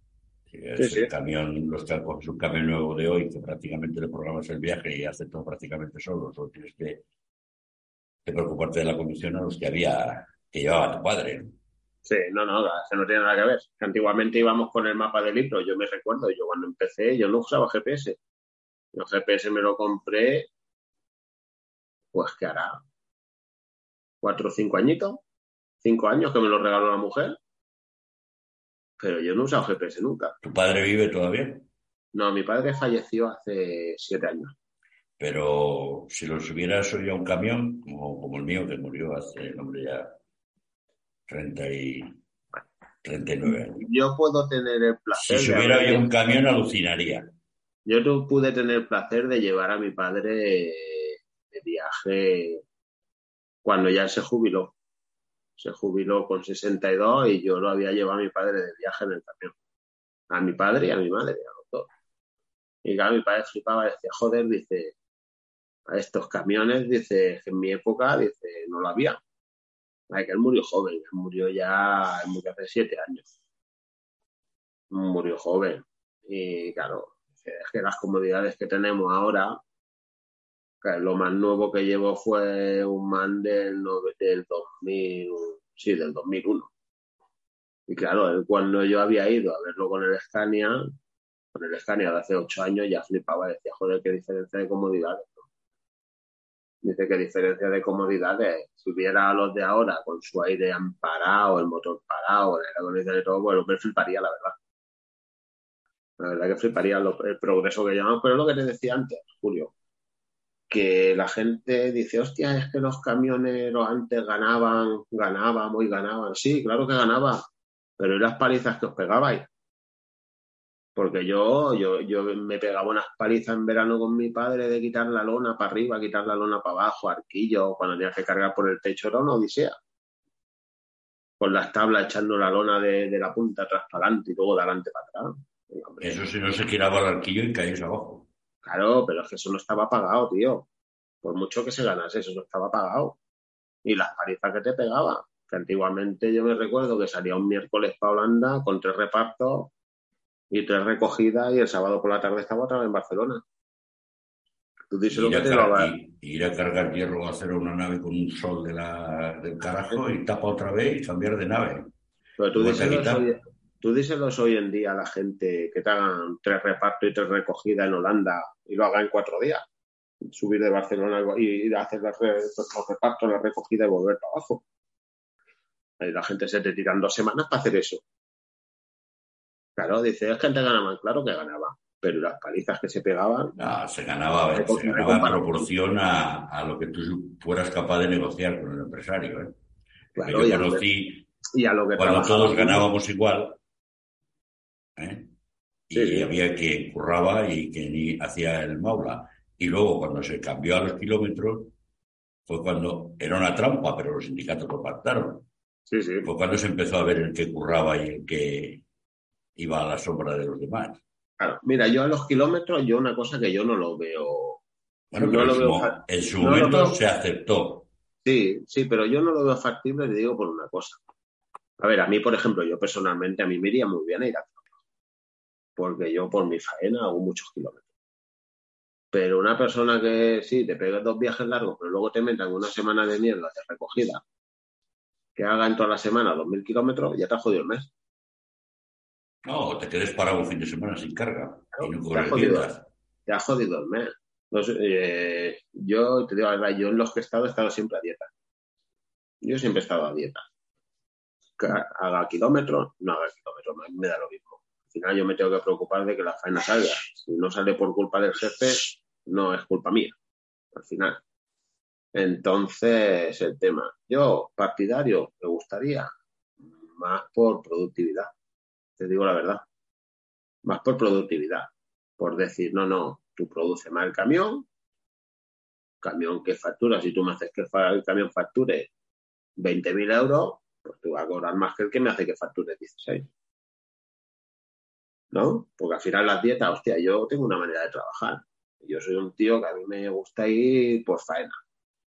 El camión, los que un camión nuevo de hoy, que prácticamente le programas el viaje y hace todo prácticamente solo, solo tienes que te preocuparte de la conducción a los que había, que llevaba tu padre. Sí, no, no, eso no tiene nada que ver. Antiguamente íbamos con el mapa del libro, yo me recuerdo, yo cuando empecé, yo no usaba GPS. El GPS me lo compré, pues que hará cuatro o cinco añitos, cinco años que me lo regaló la mujer, pero yo no he usado GPS nunca. ¿Tu padre vive todavía? No, mi padre falleció hace siete años. Pero si lo subiera subido a un camión, como, el mío, que murió hace, nombre ya 30 y 39 años. Yo puedo tener el placer. Si subiera yo un camión, alucinaría. Yo no pude tener el placer de llevar a mi padre de viaje cuando ya se jubiló. Se jubiló con 62 y yo lo había llevado a mi padre de viaje en el camión. A mi padre y a mi madre, a los dos. Y claro, mi padre flipaba y decía, joder, dice, a estos camiones, dice, en mi época, dice, no lo había. que él murió joven, él murió ya, hace siete años. Murió joven. Y claro, es que las comodidades que tenemos ahora, lo más nuevo que llevo fue un man del, del 2000, sí, del 2001. Y claro, cuando yo había ido a verlo con el Scania, con el Scania de hace ocho años, ya flipaba, decía, joder, qué diferencia de comodidades. Dice que diferencia de comodidades, si hubiera a los de ahora con su aire amparado, el motor parado, el aire y todo, bueno, me fliparía, la verdad. La verdad que fliparía el progreso que llevamos, pero es lo que te decía antes, Julio, que la gente dice, hostia, es que los camioneros antes ganaban, ganaban, muy ganaban. Sí, claro que ganaba, pero ¿y las palizas que os pegabais? Porque yo, yo, yo me pegaba unas palizas en verano con mi padre de quitar la lona para arriba, quitar la lona para abajo, arquillo, cuando tenía que cargar por el techo era una odisea. Con las tablas echando la lona de, la punta atrás para adelante y luego de adelante para atrás. Eso si no se giraba el arquillo y caías abajo. Claro, pero es que eso no estaba pagado, tío. Por mucho que se ganase, eso no estaba pagado. Y las palizas que te pegaba. Que antiguamente yo me recuerdo que salía un miércoles para Holanda con tres repartos y tres recogidas y el sábado por la tarde estaba otra vez en Barcelona. Tú dices lo que te va Ir a cargar hierro a hacer una nave con un sol de la, del carajo y tapa otra vez y cambiar de nave. Pero tú dices hoy, hoy en día a la gente que te hagan tres repartos y tres recogidas en Holanda y lo hagan en cuatro días. Subir de Barcelona y, hacer los repartos, la recogida y volver para abajo. Y la gente se te tiran dos semanas para hacer eso. Claro, dice, es que antes ganaban, claro que ganaba, pero las palizas que se pegaban. No, se ganaba, se ganaba en proporción a, lo que tú fueras capaz de negociar con el empresario. ¿eh? Claro, yo conocí y a lo que cuando todos ganábamos igual, ¿eh? y había quien curraba y quien hacía el maula. Y luego, cuando se cambió a los kilómetros, fue cuando era una trampa, pero los sindicatos lo pactaron. Sí, sí. Fue cuando se empezó a ver el que curraba y el que iba a la sombra de los demás. Claro, mira, yo a los kilómetros, yo una cosa que yo no lo veo. Bueno, no lo veo, en su momento se aceptó. Sí, sí, pero yo no lo veo factible, le digo por una cosa. A ver, a mí, por ejemplo, yo personalmente, a mí me iría muy bien ir a. Porque yo por mi faena hago muchos kilómetros. Pero una persona que sí, te pegue dos viajes largos, pero luego te metan una semana de mierda de recogida, que haga en toda la semana dos mil kilómetros, ya te ha jodido el mes. No, te quedes parado un fin de semana sin carga. y no te, ha jodido, te ha jodido el mes. Eh, yo te digo la verdad, yo en los que he estado he estado siempre a dieta. Yo siempre he estado a dieta. haga kilómetros, no haga kilómetros, me da lo mismo. Al final yo me tengo que preocupar de que la faena salga. Si no sale por culpa del jefe, no es culpa mía. Al final. Entonces, el tema. Yo, partidario, me gustaría más por productividad. Te digo la verdad. Más por productividad. Por decir, no, no, tú produces más el camión, camión que factura, si tú me haces que el camión facture 20.000 euros, pues tú vas a cobrar más que el que me hace que facture 16. ¿No? Porque al final las dietas, hostia, yo tengo una manera de trabajar. Yo soy un tío que a mí me gusta ir por faena.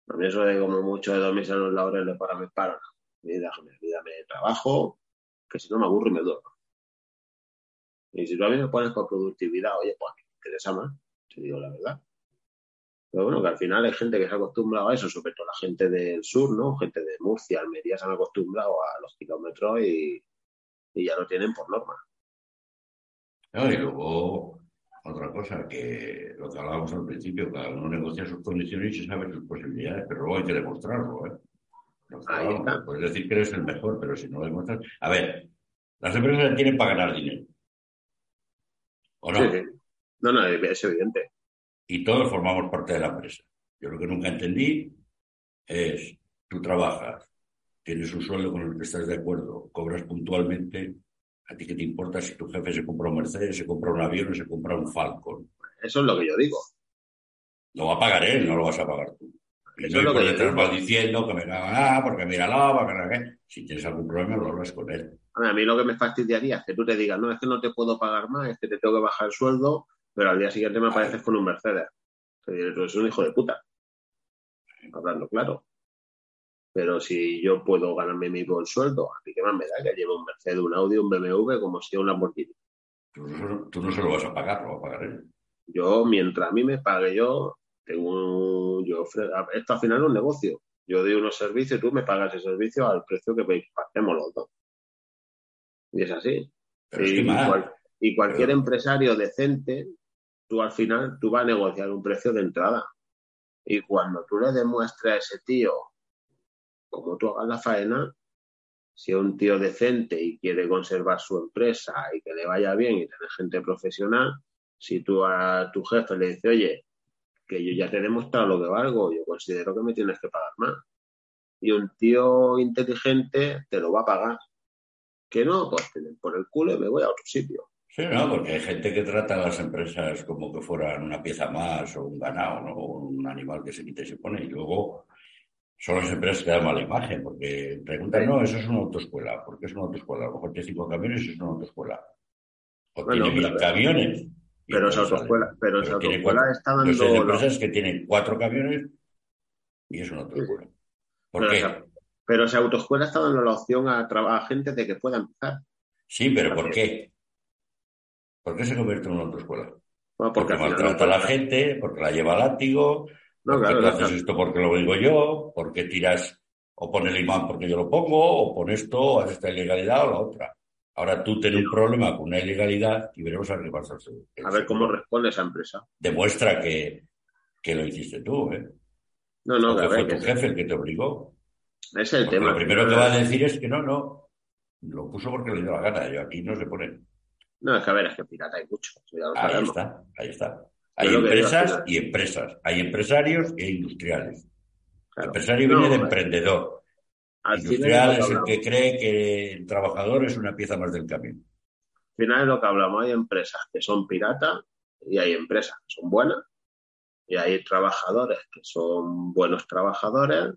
A mí eso de como mucho de dormirse en los laureles para me paran. Déjame, de trabajo, que si no me aburro y me duermo. Y si tú a mí me pones por productividad, oye, pues me interesa más te digo la verdad. Pero bueno, que al final hay gente que se ha acostumbrado a eso, sobre todo la gente del sur, ¿no? Gente de Murcia, Almería se han acostumbrado a los kilómetros y, ya lo tienen por norma. Y luego, otra cosa, que lo que hablábamos al principio, cada uno negocia sus condiciones y se sabe sus posibilidades, pero luego hay que demostrarlo, ¿eh? Puedes decir que eres el mejor, pero si no lo demuestras. A ver, las empresas tienen para ganar dinero. ¿O no? sí. No, no, es evidente. Y todos formamos parte de la empresa. Yo lo que nunca entendí es, tú trabajas, tienes un sueldo con el que estás de acuerdo, cobras puntualmente, ¿a ti qué te importa si tu jefe se compra un Mercedes, se compra un avión o se compra un Falcon? Eso es lo que yo digo. Lo va a pagar él, no lo vas a pagar tú. Y no es lo que detrás va diciendo que me caga nada, porque míralo, porque Si tienes algún problema, lo hablas con él. A mí lo que me fastidiaría es que tú te digas, no, es que no te puedo pagar más, es que te tengo que bajar el sueldo, pero al día siguiente me apareces con un Mercedes. Es un hijo de puta. Hablando claro. Pero si yo puedo ganarme mi buen sueldo, a mí qué más me da que lleve un Mercedes, un Audi, un BMW, como si un Lamborghini. Tú no, tú no se lo vas a pagar, lo va a pagar él. Yo, mientras a mí me pague yo, tengo un, yo esto al final es un negocio. Yo doy unos servicios y tú me pagas ese servicio al precio que hacemos los dos. Y es así. y, cualquier empresario decente tú al final tú vas a negociar un precio de entrada. Y cuando tú le demuestres a ese tío cómo tú hagas la faena, si es un tío decente y quiere conservar su empresa y que le vaya bien y tener gente profesional, si tú a tu jefe le dices, oye, que yo ya te he demostrado lo que valgo, yo considero que me tienes que pagar más. Y un tío inteligente te lo va a pagar. Que no, pues por el culo me voy a otro sitio. Sí, no, porque hay gente que trata a las empresas como que fueran una pieza más o un ganado, ¿no? un animal que se quita y se pone. Y luego son las empresas que dan mala imagen, porque preguntan, no, eso es una autoescuela. ¿Por qué es una autoescuela? A lo mejor tiene cinco camiones y es una autoescuela. O tiene mil camiones. Pero esa autoescuela, pero, esa autoescuela está dando... Hay empresas que tienen cuatro camiones y es una autoescuela. ¿Por qué? pero esa autoescuela está dando la opción a, a gente de que pueda empezar. Sí, pero ¿por qué? ¿Por qué se convierte en una autoescuela? porque, maltrata a la gente, porque la lleva al látigo, no, porque tú haces esto porque lo digo yo, porque tiras o pones el imán porque yo lo pongo, o pones esto, o esta ilegalidad o la otra. Ahora tú tienes un problema con una ilegalidad y veremos a qué pasa. A ver cómo responde esa empresa. Demuestra que, que lo hiciste tú, ¿eh? No, no, que fue tu jefe el que te obligó. Es el tema. Lo primero que va a decir es que no, no. Lo puso porque le dio la gana. Yo aquí no se pone. No, es que a ver, es que pirata hay mucho. ahí está, ahí está. Hay empresas y empresas. Hay empresarios e industriales. El empresario viene de emprendedor. Industrial es el que cree que el trabajador es una pieza más del camión. Al final es lo que hablamos. Hay empresas que son piratas y hay empresas que son buenas. Y hay trabajadores que son buenos trabajadores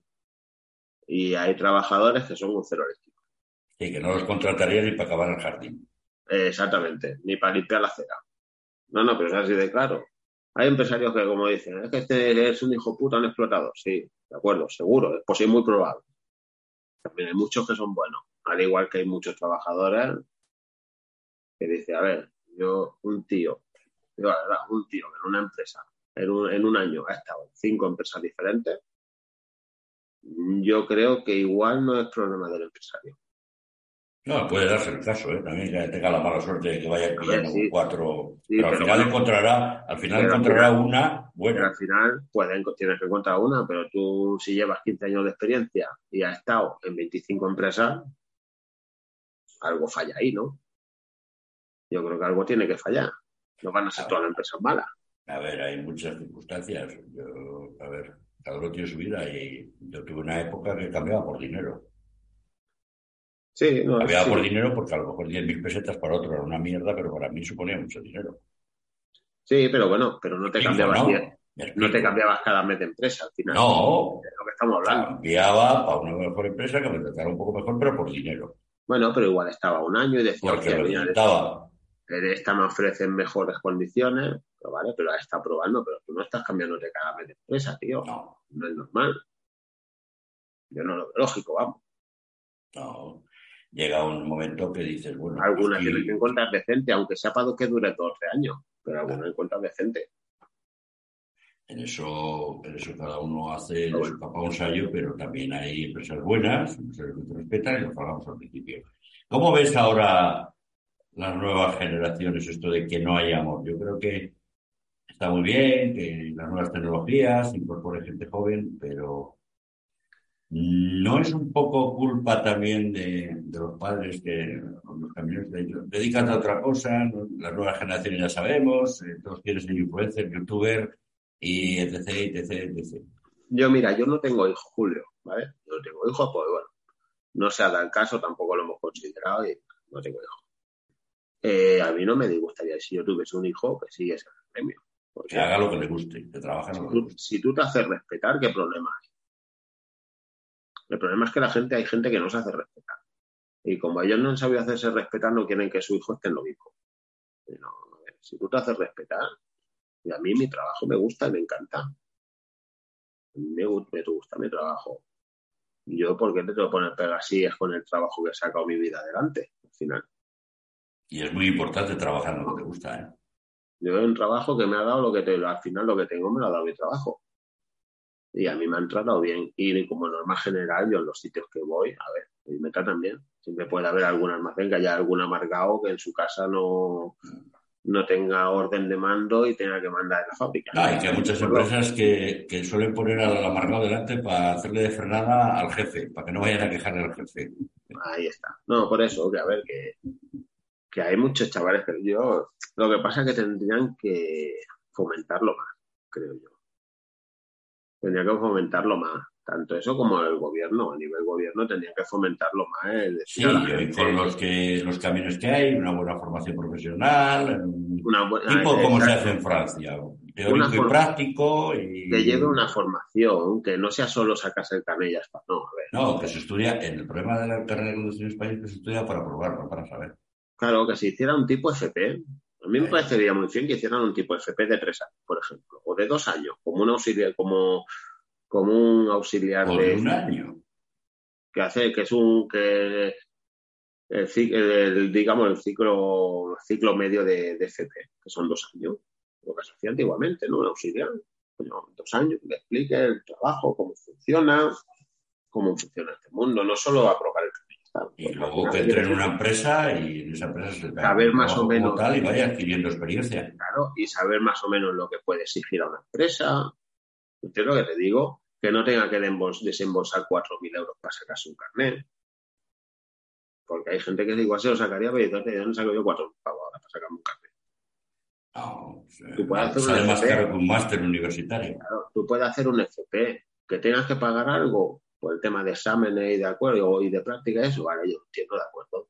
y hay trabajadores que son un cero eléctrico. Y que no los contratarían ni para acabar el jardín exactamente, ni para limpiar la acera. No, no, pero es así de claro. Hay empresarios que, como dicen, es que este es un hijo puta, un explotador. Sí, de acuerdo, seguro, pues es muy probable. También hay muchos que son buenos, al igual que hay muchos trabajadores que dicen, a ver, yo, un tío, verdad, un tío en una empresa en un, en un año ha estado en cinco empresas diferentes, yo creo que igual no es problema del empresario. No, puede darse el caso, ¿eh? también que tenga la mala suerte de que vaya pillando sí. cuatro. Sí, pero al final encontrará, al final encontrará final- una Pero buena. al final pueden, tienes que encontrar una, pero tú si llevas 15 años de experiencia y has estado en 25 empresas, algo falla ahí, ¿no? Yo creo que algo tiene que fallar. No van a ser todas las empresas malas. A ver, hay muchas circunstancias. Yo, a ver, cada uno tiene su vida y yo tuve una época que cambiaba por dinero. Sí, no, sí. por dinero porque a lo mejor 10.000 pesetas para otro era una mierda, pero para mí suponía mucho dinero. Sí, pero bueno, pero no te cambiabas, ¿no? te cambiabas cada mes de empresa al final. No, lo que estamos hablando. cambiaba para una mejor empresa que me tratara un poco mejor, pero por dinero. Bueno, pero igual estaba un año y decía, Porque mira, resultaba. en esta me ofrecen mejores condiciones, pero vale, pero la está probando, pero tú no estás cambiándote cada mes de empresa, tío. No, No es normal. Yo no lo veo lógico, vamos. no. Llega un momento que dices, bueno, Alguna tienes que encontrar decente, aunque sea para que dure 12 años, pero alguna encuentras decente. En eso, en eso cada uno hace de su capa un sallo, pero también hay empresas buenas, empresas que te respetan y lo hablamos al principio. ¿Cómo ves ahora las nuevas generaciones esto de que no hay amor? Yo creo que está muy bien, que las nuevas tecnologías incorporen gente joven, pero ¿no es un poco culpa también de, de los padres que los caminos dedican a otra cosa? ¿no? Las nuevas generaciones ya sabemos, eh, todos quieren ser influencer, youtuber y etc, etc, etc. Yo, mira, yo no tengo hijos, Julio, ¿vale? Yo no tengo hijos, pues bueno, no se ha dado el caso, tampoco lo hemos considerado y no tengo hijos. Eh, a mí no me disgustaría si yo tuviese un hijo que siguiese el premio. Porque Que haga lo que le guste, que trabaje en lo que le guste. si tú te haces respetar, ¿qué problema hay? El problema es que la gente, hay gente que no se hace respetar. Y como ellos no han sabido hacerse respetar, no quieren que su hijo esté en lo mismo. No, si tú te haces respetar, y a mí mi trabajo me gusta y me encanta. Me, me gusta mi trabajo. Yo, ¿por qué te tengo que poner pegasías con el trabajo que he sacado mi vida adelante? Al final. Y es muy importante trabajar en lo que te gusta, ¿eh? Yo he un trabajo que me ha dado lo que te, al final lo que tengo me lo ha dado mi trabajo. Y a mí me han tratado bien. Y como norma general, yo en los sitios que voy, a ver, y me tratan bien. Siempre puede haber algún almacén que haya algún amargado que en su casa no, no tenga orden de mando y tenga que mandar en la fábrica. Ah, y que hay muchas empresas que, que suelen poner al amargado delante para hacerle de frenada al jefe, para que no vayan a quejarle al jefe. Ahí está. No, por eso, que a ver, que, que hay muchos chavales que yo, lo que pasa es que tendrían que fomentarlo más, creo yo. Tendría que fomentarlo más. Tanto eso como el gobierno, a nivel gobierno, tendría que fomentarlo más. El Sí, gente con los que los caminos que hay, una buena formación profesional, un una buena- tipo como se hace en Francia, teórico y práctico y que lleve una formación, que no sea solo sacarse el ya está. No, a ver. no, que se estudia, el problema de la carrera de conducción en España es que se estudia para probar, no para saber. Claro, que se hiciera un tipo FP. A mí me parecería muy bien que hicieran un tipo FP de tres años, por ejemplo, o de dos años, como un auxiliar, como, como un auxiliar Por de un año. que hace, que es un que el, el- digamos el ciclo, ciclo medio de, de FP, que son dos años, lo que se hacía antiguamente, ¿no? Un auxiliar, Bueno, dos años, que le explique el trabajo, cómo funciona, cómo funciona este mundo, no solo aprobar el Y al luego que entre en una empresa y en esa empresa se Saber un más o menos. tal y vaya adquiriendo experiencia. claro, y saber más o menos lo que puede exigir a una empresa. ¿Entiendes lo que te digo? Que no tenga que desembolsar 4.000 euros para sacarse un carnet. Porque hay gente que igual se lo sacaría, pero entonces, ¿de dónde saco yo 4.000 pavos ahora para sacarme un carnet? No, se- Tú puedes hacer sale una más FP. caro que un máster universitario. Claro, tú puedes hacer un FP, que tengas que pagar algo por el tema de exámenes y de acuerdo y de práctica, eso, vale, yo entiendo de acuerdo.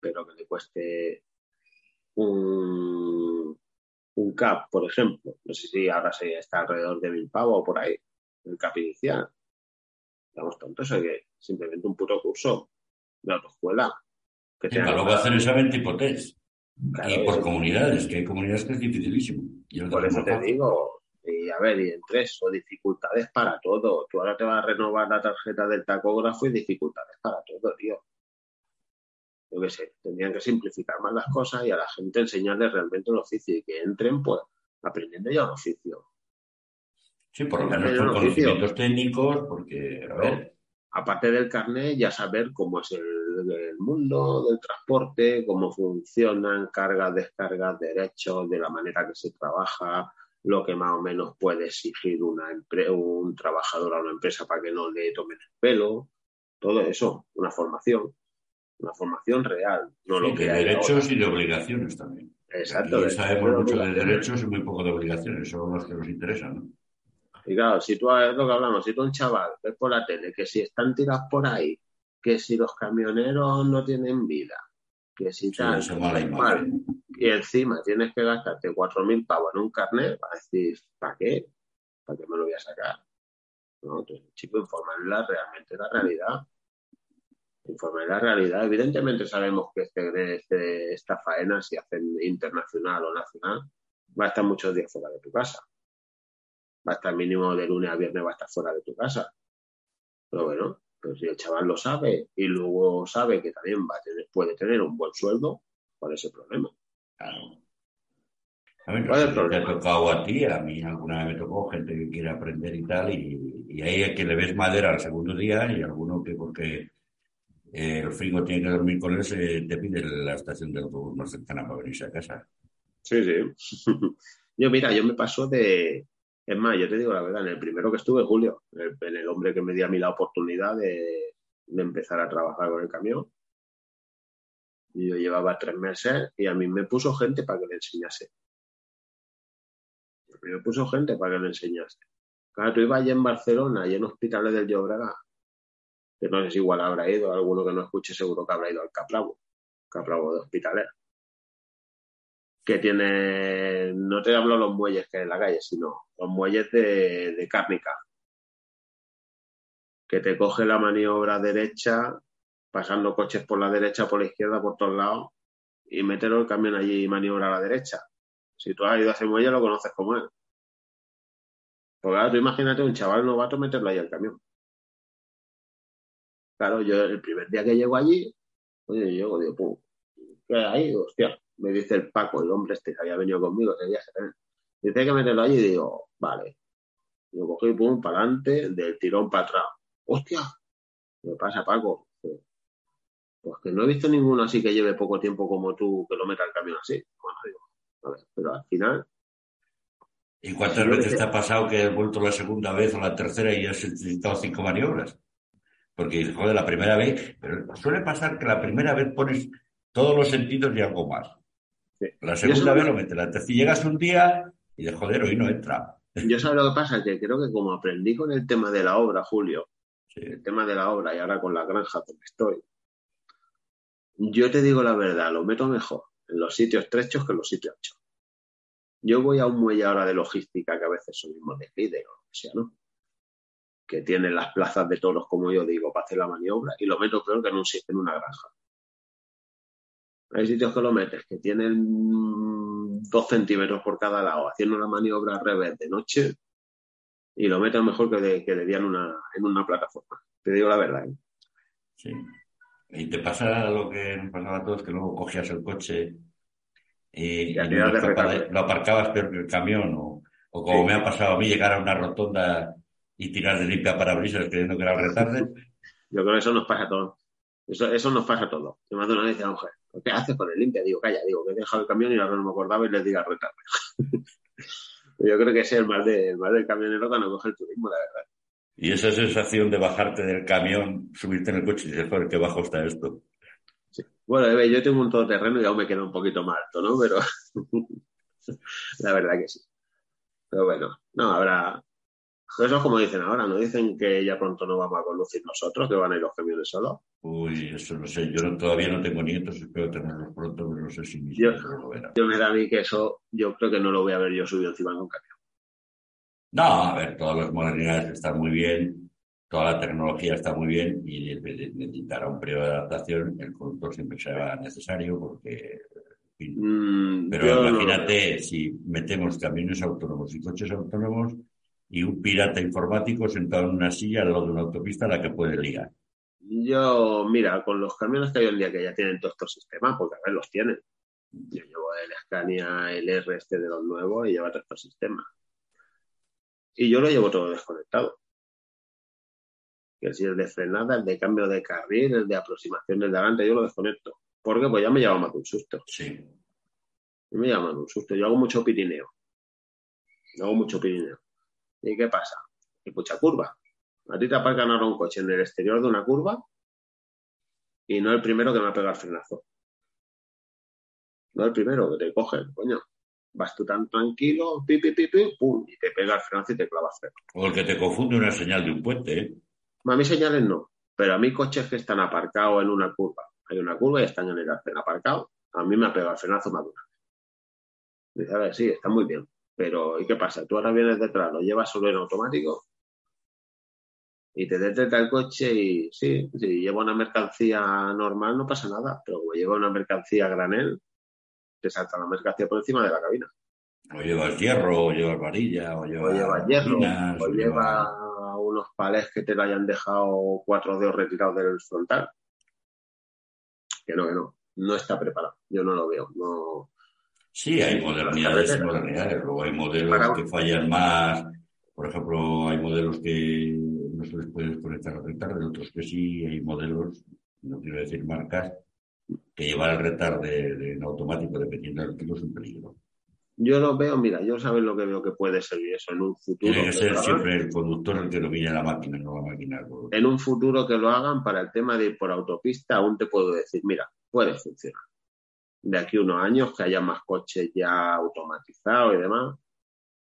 Pero que le cueste un, un CAP, por ejemplo, no sé si ahora se está alrededor de mil pavos o por ahí, el CAP inicial. Estamos tontos, o que simplemente un puto curso de autoescuela. Que tenga para luego hacer examen tipo test. Claro, y por comunidades, que hay comunidades que es dificilísimo. Y Por eso te digo, y a ver, y entre eso, dificultades para todo. Tú ahora te vas a renovar la tarjeta del tacógrafo y dificultades para todo, tío. Yo qué sé, tendrían que simplificar más las cosas y a la gente enseñarles realmente un oficio y que entren, pues, aprendiendo ya un oficio. Sí, por lo menos por conocimientos técnicos, porque, a ver. Aparte del carnet, ya saber cómo es el, mundo del transporte, cómo funcionan cargas, descargas, derechos, de la manera que se trabaja, lo que más o menos puede exigir una un trabajador a una empresa para que no le tomen el pelo, todo eso, una formación, una formación real, no lo que de derechos y de obligaciones también. Exacto. Y sabemos mucho de derechos y muy poco de obligaciones, son los que nos interesan, ¿no? Y claro, si tú, es lo que hablamos, si tú un chaval ves por la tele que si están tirados por ahí, que si los camioneros no tienen vida, que si tal, y encima tienes que gastarte 4.000 pavos en un carnet, para decir, ¿para qué? ¿Para qué me lo voy a sacar? No, entonces, chico, informarla realmente la realidad. Informar la realidad. Evidentemente sabemos que este, este, esta faena, si hacen internacional o nacional, va a estar muchos días fuera de tu casa va a estar mínimo de lunes a viernes, va a estar fuera de tu casa. Pero bueno, pues si el chaval lo sabe y luego sabe que también va a tener, puede tener un buen sueldo, ¿cuál es el problema? Claro. A ver, no sé, te ha tocado a ti, a mí alguna vez me tocó gente que quiere aprender y tal, y, y ahí es que le ves madera al segundo día y alguno que porque eh, el frigo tiene que dormir con él, se te pide la estación de autobús más cercana para venirse a casa. Sí, sí. yo, mira, yo me paso de, es más, yo te digo la verdad, en el primero que estuve, Julio, en el, hombre que me dio a mí la oportunidad de, empezar a trabajar con el camión. Yo llevaba tres meses y a mí me puso gente para que le enseñase. A mí me puso gente para que le enseñase. Claro, tú ibas allí en Barcelona y en hospitales del Llobregat, que no sé si igual habrá ido, alguno que no escuche seguro que habrá ido al Capravo, Capravo de hospitales que tiene, no te hablo los muelles que hay en la calle, sino los muelles de, cárnica, que te coge la maniobra derecha, pasando coches por la derecha, por la izquierda, por todos lados, y meterlo el camión allí y maniobra a la derecha. Si tú has ido a ese muelle, lo conoces como es. Porque ahora tú imagínate un chaval novato meterlo ahí al camión. Claro, yo el primer día que llego allí, oye, llego, digo, pum, ¿qué hay? Hostia, me dice el Paco, el hombre este que había venido conmigo ese día, dice que meterlo allí y digo, vale. Lo cogí, pum, para adelante, del tirón para atrás. ¡Hostia! ¿Qué pasa, Paco? Pues que no he visto ninguno así que lleve poco tiempo como tú que lo meta el camión así. Bueno, digo, a ver, pero al final. ¿Y cuántas veces te ha pasado que has vuelto la segunda vez o la tercera y has necesitado cinco maniobras? Porque, joder, la primera vez, pero suele pasar que la primera vez pones todos los sentidos y algo más. La segunda vez lo mete, la tercera. Llegas un día y de joder, hoy no entra. Yo sé lo que pasa, que creo que como aprendí con el tema de la obra, Julio, el tema de la obra y ahora con la granja donde estoy, yo te digo la verdad, lo meto mejor en los sitios estrechos que en los sitios anchos. Yo voy a un muelle ahora de logística que a veces subimos de líder o lo que sea, ¿no? Que tiene las plazas de toros, como yo digo, para hacer la maniobra y lo meto peor que en, un, en una granja. Hay sitios que lo metes que tienen dos centímetros por cada lado, haciendo una maniobra al revés de noche y lo metes mejor que de, que en una, en una plataforma. Te digo la verdad. ¿eh? Sí. ¿Y te pasa lo que nos pasaba a todos, que luego cogías el coche y, lo aparcabas peor que el camión? O, como me ha pasado a mí, llegar a una rotonda y tirar de limpia parabrisas creyendo que era retarde. Yo creo que eso nos pasa a todos. Eso, eso nos pasa a todos. Te mando una vez a mujer. ¿Qué haces con el limpia? Digo, calla, digo, que he dejado el camión y ahora no me acordaba y les diga retarde. Yo creo que ese es el mal, de, el mal del camionero cuando coge el turismo, la verdad. Y esa sensación de bajarte del camión, subirte en el coche y decir, joder, qué bajo está esto. Sí. Bueno, yo tengo un todoterreno y aún me queda un poquito más alto, ¿no? Pero la verdad que sí. Pero bueno, no, habrá, eso es como dicen ahora, ¿no? Dicen que ya pronto no vamos a conducir nosotros, que van a ir los camiones solos. Uy, eso no sé, yo todavía no tengo nietos, espero tenerlos pronto, pero no sé si mis yo, lo verán. Yo me da a mí que eso, yo creo que no lo voy a ver yo subido encima de un camión. No, a ver, todas las modernidades están muy bien, toda la tecnología está muy bien y necesitará un periodo de adaptación, el conductor siempre será necesario porque... Mm, pero imagínate, si metemos camiones autónomos y coches autónomos, y un pirata informático sentado en una silla al lado de una autopista a la que puede ligar. Yo, mira, con los camiones que hay hoy en día que ya tienen todos estos sistemas, porque a ver, los tienen. Yo llevo el Scania, el R este de los nuevos y lleva todos estos sistemas. Y yo lo llevo todo desconectado. Que si el de frenada, el de cambio de carril, el de aproximación del delante, yo lo desconecto. Porque pues ya me lleva más de un susto. Sí. Me llama un susto. Yo hago mucho pirineo. Hago mucho pirineo. ¿Y qué pasa? Hay mucha curva. A ti te aparcan ahora un coche en el exterior de una curva y no el primero que me ha pegado el frenazo. No el primero que te coge, coño. Vas tú tan tranquilo, pi, pi, pi, pi, pum, y te pega el frenazo y te clava freno. O el que te confunde una señal de un puente, ¿eh? A mí señales no, pero a mí coches que están aparcados en una curva. Hay una curva y están en el aparcado. A mí me ha pegado el frenazo vez. Dice, a ver, sí, está muy bien. Pero, ¿y qué pasa? Tú ahora vienes detrás, lo llevas solo en automático y te detecta el coche y sí, si lleva una mercancía normal no pasa nada, pero como lleva una mercancía granel, te salta la mercancía por encima de la cabina. O llevas hierro, o llevas varilla, o O llevas, lleva hierro, minas, o lleva unos palés que te lo hayan dejado cuatro dedos retirados del frontal. Que no, que no. No está preparado. Yo no lo veo. No. Sí, hay modernidades y modernidades. Luego hay modelos Para- que fallan más. Por ejemplo, hay modelos que no se les puede desconectar al retardo, otros que sí. Hay modelos, no quiero decir marcas, que llevar el retardo de, de- en automático dependiendo del kilo es un peligro. Yo lo veo, mira, yo sabes lo que veo que puede servir eso en un futuro. Tiene que que ser hagan. siempre el conductor el que domine la máquina, no la máquina. el conductor. En un futuro que lo hagan para el tema de ir por autopista, aún te puedo decir, mira, puede funcionar. De aquí a unos años que haya más coches ya automatizados y demás,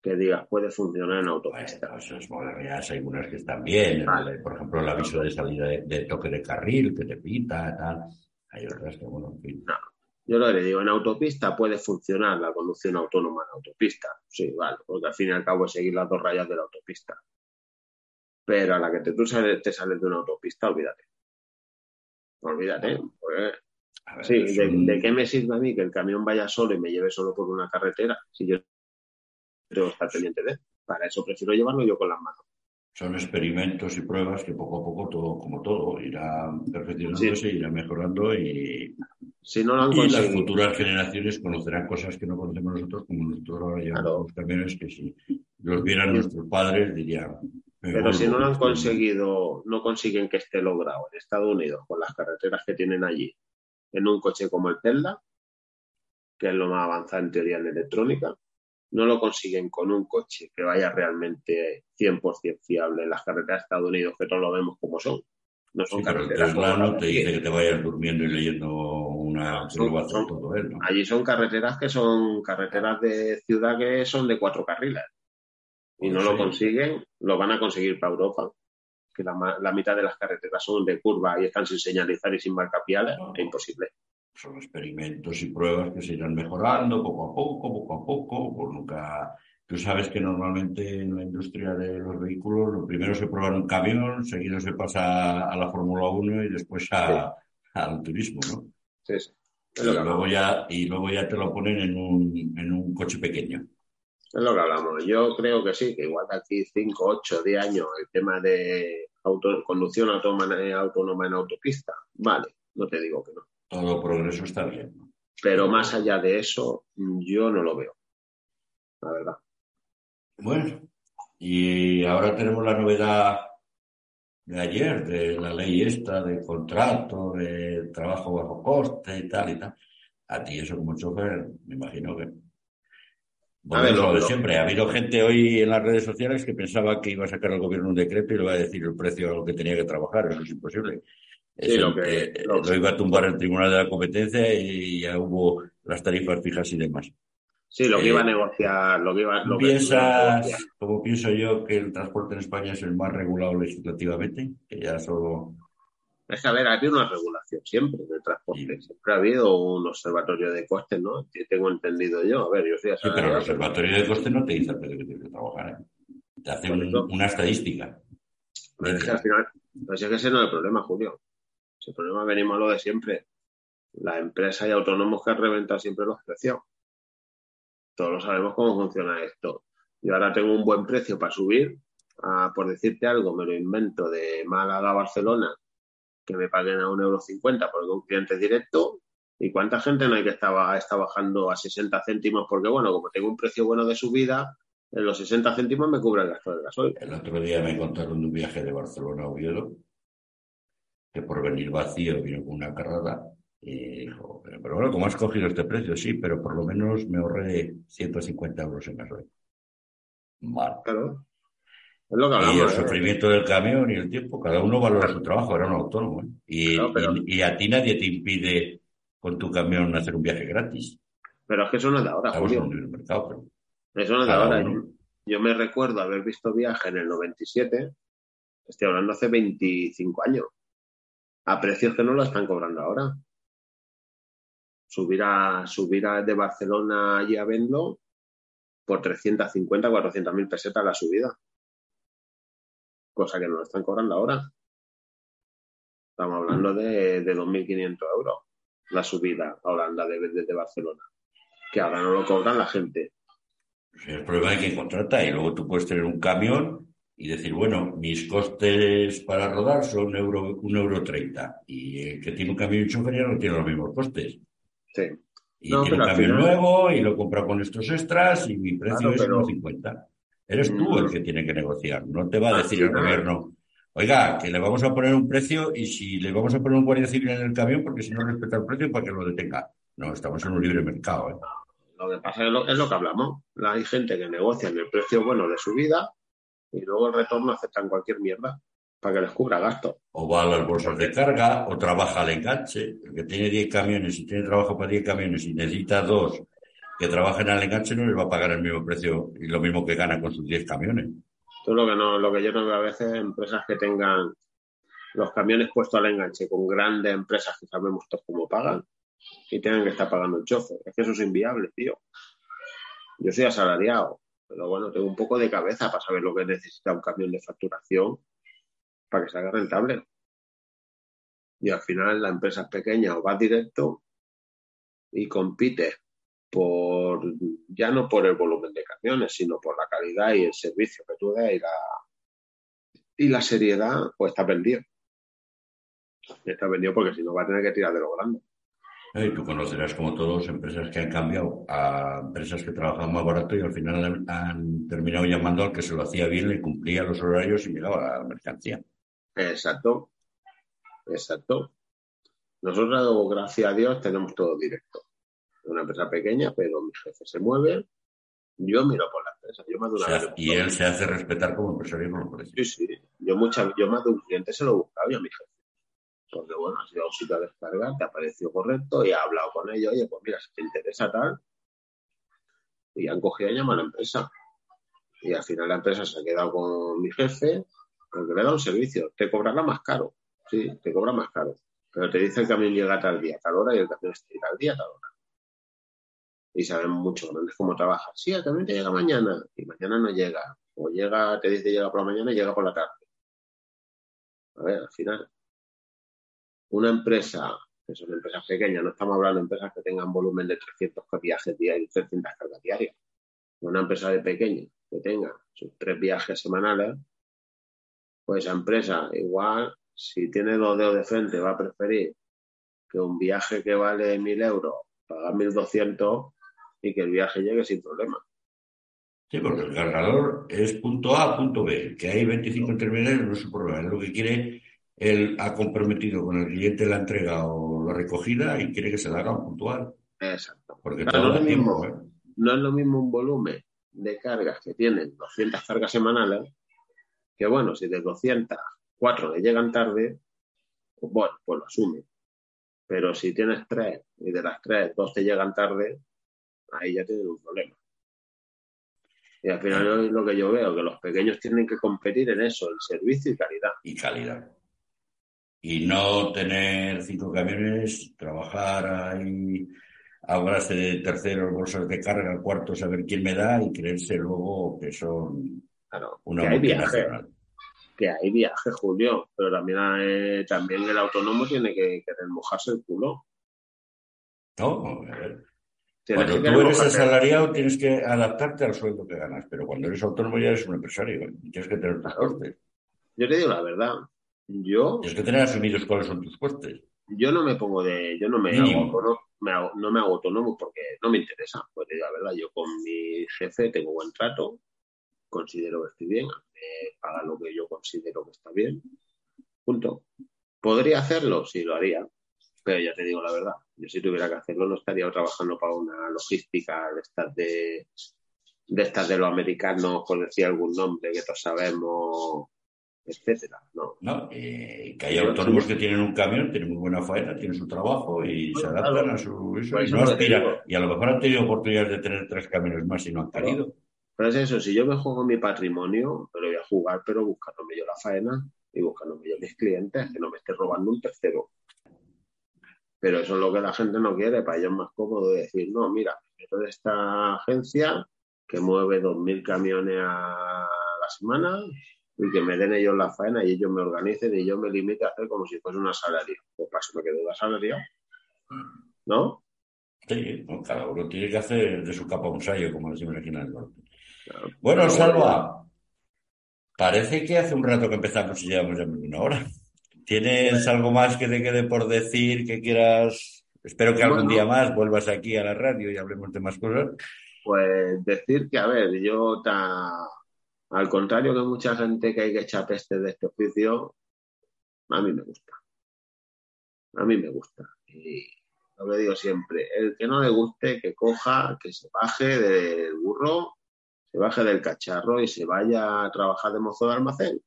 que digas, puede funcionar en autopista. Bueno, esas modernidades hay unas que están bien. Vale. Por ejemplo, el aviso de salida de, de toque de carril que te pita, tal. Hay otras que, bueno, en fin. Yo lo que le digo, en autopista puede funcionar la conducción autónoma en autopista. Sí, vale, porque al fin y al cabo es seguir las dos rayas de la autopista. Pero a la que te, tú sales, te sales de una autopista, olvídate. Olvídate. porque, ver, sí, ¿de, un- de qué me sirve a mí que el camión vaya solo y me lleve solo por una carretera si yo tengo que estar pendiente de él? Para eso prefiero llevarlo yo con las manos. Son experimentos y pruebas que poco a poco, todo, como todo, irá perfeccionándose, irá mejorando y, Si no lo han y las futuras generaciones conocerán cosas que no conocemos nosotros, como nosotros ahora llevamos Claro. los camiones que si los vieran nuestros padres dirían. "Me pero si no lo han loco". conseguido, no consiguen que esté logrado en Estados Unidos con las carreteras que tienen allí, en un coche como el Tesla, que es lo más avanzado en teoría en electrónica, no lo consiguen con un coche que vaya realmente 100% fiable en las carreteras de Estados Unidos, que todos lo vemos como son. No son Sí, carreteras Tesla como no las te dice que te vayas durmiendo y leyendo una Son- todo él, ¿no? Allí son carreteras que son carreteras de ciudad que son de cuatro carriles. Y no lo consiguen, lo van a conseguir para Europa. Que la, la mitad de las carreteras son de curva y están sin señalizar y sin marcapiales. No. Es imposible. Son experimentos y pruebas que se irán mejorando poco a poco, poco a poco, pues nunca... Tú sabes que normalmente en la industria de los vehículos lo primero se prueba en un camión, seguido se pasa a la Fórmula 1 y después a- al turismo, ¿no? Sí, Y luego, ya, y luego ya te lo ponen en un, en un coche pequeño. Es lo que hablamos. Yo creo que sí, que igual de aquí 5, 8, 10 años el tema de auto- conducción autónoma, autónoma en autopista, vale, no te digo que no. Todo progreso está bien. ¿no? Pero más allá de eso, yo no lo veo. La verdad. Bueno, y ahora tenemos la novedad de ayer, de la ley esta de contrato, de trabajo bajo coste y tal y tal. A ti eso como chofer, me imagino que... A ver, lo de siempre. Ha habido gente hoy en las redes sociales que pensaba que iba a sacar el gobierno un decreto y le iba a decir el precio a lo que tenía que trabajar. Eso es imposible. Sí, lo que- eh, lo- lo iba a tumbar el Tribunal de la Competencia y ya hubo las tarifas fijas y demás. Sí, lo que Eh, iba a negociar, lo que iba, lo ¿Piensas, como pienso yo, que el transporte en España es el más regulado legislativamente? Que ya solo... Es que, a ver, ha habido una regulación siempre del transporte. Sí. Siempre ha habido un observatorio de costes, ¿no? Que tengo entendido yo. A ver, yo soy Sí, pero el observatorio de coste no te dice precio que tienes que trabajar. ¿eh? Te hace un- una estadística. Pero es que al final, pues es que ese no es el problema, Julio. Ese problema venimos a lo de siempre. Las empresas y autónomos que han reventado siempre los precios. Todos sabemos cómo funciona esto. Yo ahora tengo un buen precio para subir, ah, por decirte algo, me lo invento de Málaga a Barcelona, que me paguen a un euro cincuenta porque un cliente es directo. ¿Y cuánta gente no hay que está, está bajando a 60 céntimos? Porque, bueno, como tengo un precio bueno de subida, En los 60 céntimos me cubre el gasto del gasoil. El otro día me contaron de un viaje de Barcelona a Oviedo, que por venir vacío vino con una carrada y dijo, pero bueno, ¿cómo has cogido este precio? Sí, pero por lo menos me ahorré 150 euros en gasoil. Mal. Claro. Es lo que Y el. ¿eh? sufrimiento del camión y el tiempo, cada uno valora su trabajo, era un autónomo. ¿eh? Y, Claro, pero- y- y a ti nadie te impide con tu camión hacer un viaje gratis. Pero es que eso no es de ahora, en Julio. un libre mercado, pero Eso no es de ahora. uno. Yo me recuerdo haber visto viaje en el 97, estoy hablando hace 25 años, a precios que no lo están cobrando ahora. Subir, a, subir a- de Barcelona allí a Venlo por 350, 400 mil pesetas la subida. Cosa que no lo están cobrando ahora. Estamos hablando de, de 2.500 euros la subida a Holanda de- desde Barcelona. Que ahora no lo cobran la gente. El problema hay que contrata y luego tú puedes tener un camión y decir, bueno, mis costes para rodar son un euro, un euro treinta y el que tiene un camión chofer ya no tiene los mismos costes. Sí. Y No, tiene un camión final- nuevo y lo compra con estos extras y mi precio Claro, es pero- 1,50. Eres tú el que tiene que negociar. No te va a Al decir el gobierno, oiga, que le vamos a poner un precio y si le vamos a poner un guardia civil en el camión porque si no respeta el precio para que lo detenga. No, estamos en un libre mercado. ¿eh? Lo que pasa es lo, es lo que hablamos. La- Hay gente que negocia en el precio bueno de su vida y luego el retorno aceptan cualquier mierda para que les cubra gastos. O va a las bolsas de carga, o trabaja al enganche. El que tiene 10 camiones y tiene trabajo para 10 camiones y necesita dos que trabajen al enganche, no les va a pagar el mismo precio y lo mismo que gana con sus 10 camiones. Es lo que, no, lo que yo no veo a veces empresas que tengan los camiones puestos al enganche con grandes empresas que sabemos todos cómo pagan y tengan que estar pagando el chofer. Es que eso es inviable, tío. Yo soy asalariado, pero bueno, tengo un poco de cabeza para saber lo que necesita un camión de facturación para que salga rentable. Y al final la empresa es pequeña o vas directo y compites por ya no por el volumen de camiones, sino por la calidad y el servicio que tú des y la, y la seriedad, pues está vendido. Está vendido porque si no va a tener que tirar de lo grande. Eh, Y tú conocerás, como todos, empresas que han cambiado a empresas que trabajan más barato y al final han, han terminado llamando al que se lo hacía bien, le cumplía los horarios y llegaba la mercancía. Exacto. Exacto. Nosotros, gracias a Dios, tenemos todo directo. Es una empresa pequeña, pero mi jefe se mueve. Yo miro por la empresa. Yo más de O una sea, vez- y él se hace respetar como empresario precios. Sí, sí. Yo, mucha, yo más de un cliente se lo he buscado yo a mi jefe. Porque, bueno, ha sido a descargar, te ha parecido correcto y ha hablado con ellos. Oye, pues mira, si te interesa tal. Y han cogido y llaman a la empresa. Y al final la empresa se ha quedado con mi jefe porque le da un servicio. Te cobrará más caro. Sí, te cobra más caro. Pero te dice el camión llega tal día, tal hora y el camión está tal día, tal hora. Y saben mucho grandes cómo trabaja. Sí, el camión te llega mañana y mañana no llega. O llega, te dice llega por la mañana y llega por la tarde. A ver, al final, una empresa, que son empresas pequeñas, no estamos hablando de empresas que tengan volumen de 300 viajes diarios, 300 cargas diarias. Una empresa de pequeña que tenga sus tres viajes semanales, pues esa empresa igual, si tiene dos dedos de frente, va a preferir que un viaje que vale 1.000 euros, pagar 1.200 y que el viaje llegue sin problema. Sí, porque el cargador es punto A, punto B. Que hay 25 intermediarios no es su problema. Es lo que quiere, él ha comprometido con el cliente la entrega o la recogida y quiere que se la haga puntual. Exacto. Porque Claro, no es lo tiempo, mismo. ¿eh? no es lo mismo un volumen de cargas que tienen 200 cargas semanales, que bueno, si de 200, 4 le llegan tarde, pues bueno, pues lo asume. Pero si tienes 3 y de las 3, 2 te llegan tarde, ahí ya tienes un problema. Y al final es lo que yo veo, que los pequeños tienen que competir en eso, en servicio y calidad. Y calidad. Y no tener cinco camiones, trabajar ahí a base de terceros, bolsas de carga, cuartos, a ver quién me da y creerse luego que son Claro, una que hay viaje, multinacional. que hay viaje, Julio, pero también, hay- también el autónomo tiene que querer mojarse el culo. No, a ver. Cuando que tú eres asalariado tienes que adaptarte al sueldo que ganas, pero cuando eres autónomo ya eres un empresario tienes que tener tus costes. Yo te digo la verdad. Yo, Tienes que tener asumidos cuáles son tus costes. yo no me pongo de, yo no me Mínimo. hago, autónomo, me hago- no me hago autónomo porque no me interesa. Pues la verdad, yo con mi jefe tengo buen trato, considero que estoy bien, me paga lo que yo considero que está bien. Punto. ¿Podría hacerlo? Sí, lo haría. Pero ya te digo la verdad, yo si tuviera que hacerlo no estaría trabajando para una logística de estas de, de estas de los americanos, por decir algún nombre que todos sabemos, etcétera. No, no que hay autónomos que tienen un camión, tienen muy buena faena, tienen su trabajo y se adaptan a su y a lo mejor han tenido oportunidades de tener tres camiones más y no han querido. Pero es eso, si yo me juego mi patrimonio, pero voy a jugar, pero buscándome yo la faena y buscándome yo mis clientes, que no me esté robando un tercero. Pero eso es lo que la gente no quiere, para ellos es más cómodo decir, no, mira, de esta agencia que mueve 2.000 camiones a la semana y que me den ellos la faena y ellos me organicen y yo me limite a hacer como si fuese una salaria. Pues para eso me quedo una salaria. ¿No? Sí, cada uno tiene que hacer de su capa un sallo, como decimos aquí en el norte. Bueno, Salva, parece que hace un rato que empezamos y llevamos ya una hora. ¿Tienes algo más que te quede por decir que quieras? Espero que algún día más vuelvas aquí a la radio y hablemos de más cosas. Pues decir que, a ver, yo al contrario que mucha gente que hay que echar peste de este oficio, a mí me gusta. A mí me gusta. Y lo que digo siempre, el que no le guste, que coja, que se baje del burro se baje del cacharro y se vaya a trabajar de mozo de almacén.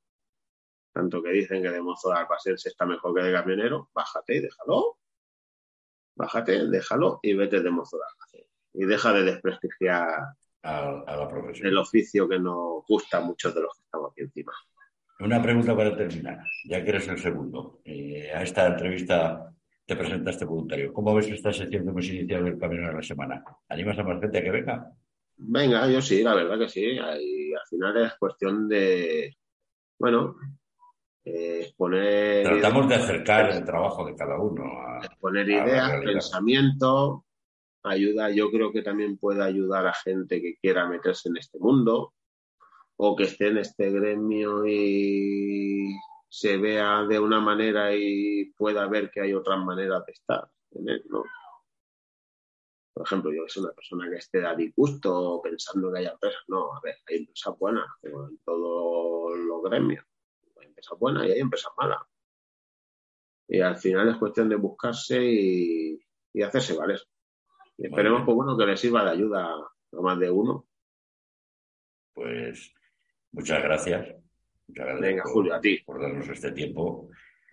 Tanto que dicen que de mozo de almacén se está mejor que de camionero, bájate y déjalo. Bájate, déjalo y vete de mozo de almacén. Y deja de desprestigiar a, el oficio que nos gusta a muchos de los que estamos aquí encima. Una pregunta para terminar, ya que eres el segundo. Eh, a esta entrevista te presentaste voluntario. ¿Cómo ves esta sección que hemos iniciado el Camino de la Semana? ¿Animas a más gente a que venga? Venga, yo sí, la verdad que sí. Al final es cuestión de, bueno, eh, poner... Tratamos de acercar el trabajo de cada uno. A, poner ideas, pensamiento, ayuda. Yo creo que también puede ayudar a gente que quiera meterse en este mundo o que esté en este gremio y se vea de una manera y pueda ver que hay otras maneras de estar en él, ¿no? Por ejemplo, yo que soy una persona que esté a disgusto pensando que haya empresas. No, a ver, hay empresas buenas, como en todos los gremios. Hay empresas buenas y hay empresas malas. Y al final es cuestión de buscarse y, hacerse valer. Y esperemos pues, bueno, que les sirva de ayuda a más de uno. Pues muchas gracias. Venga, Julio, a ti. Por darnos este tiempo.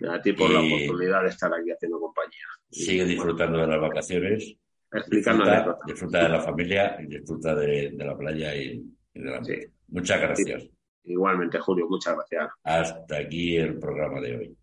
A ti por la oportunidad de estar aquí haciendo compañía. Sigue disfrutando de las vacaciones explicando disfruta, disfruta, de la familia y disfruta de, la playa y, de la sí. Muchas gracias. Igualmente, Julio, muchas gracias. Hasta aquí el programa de hoy.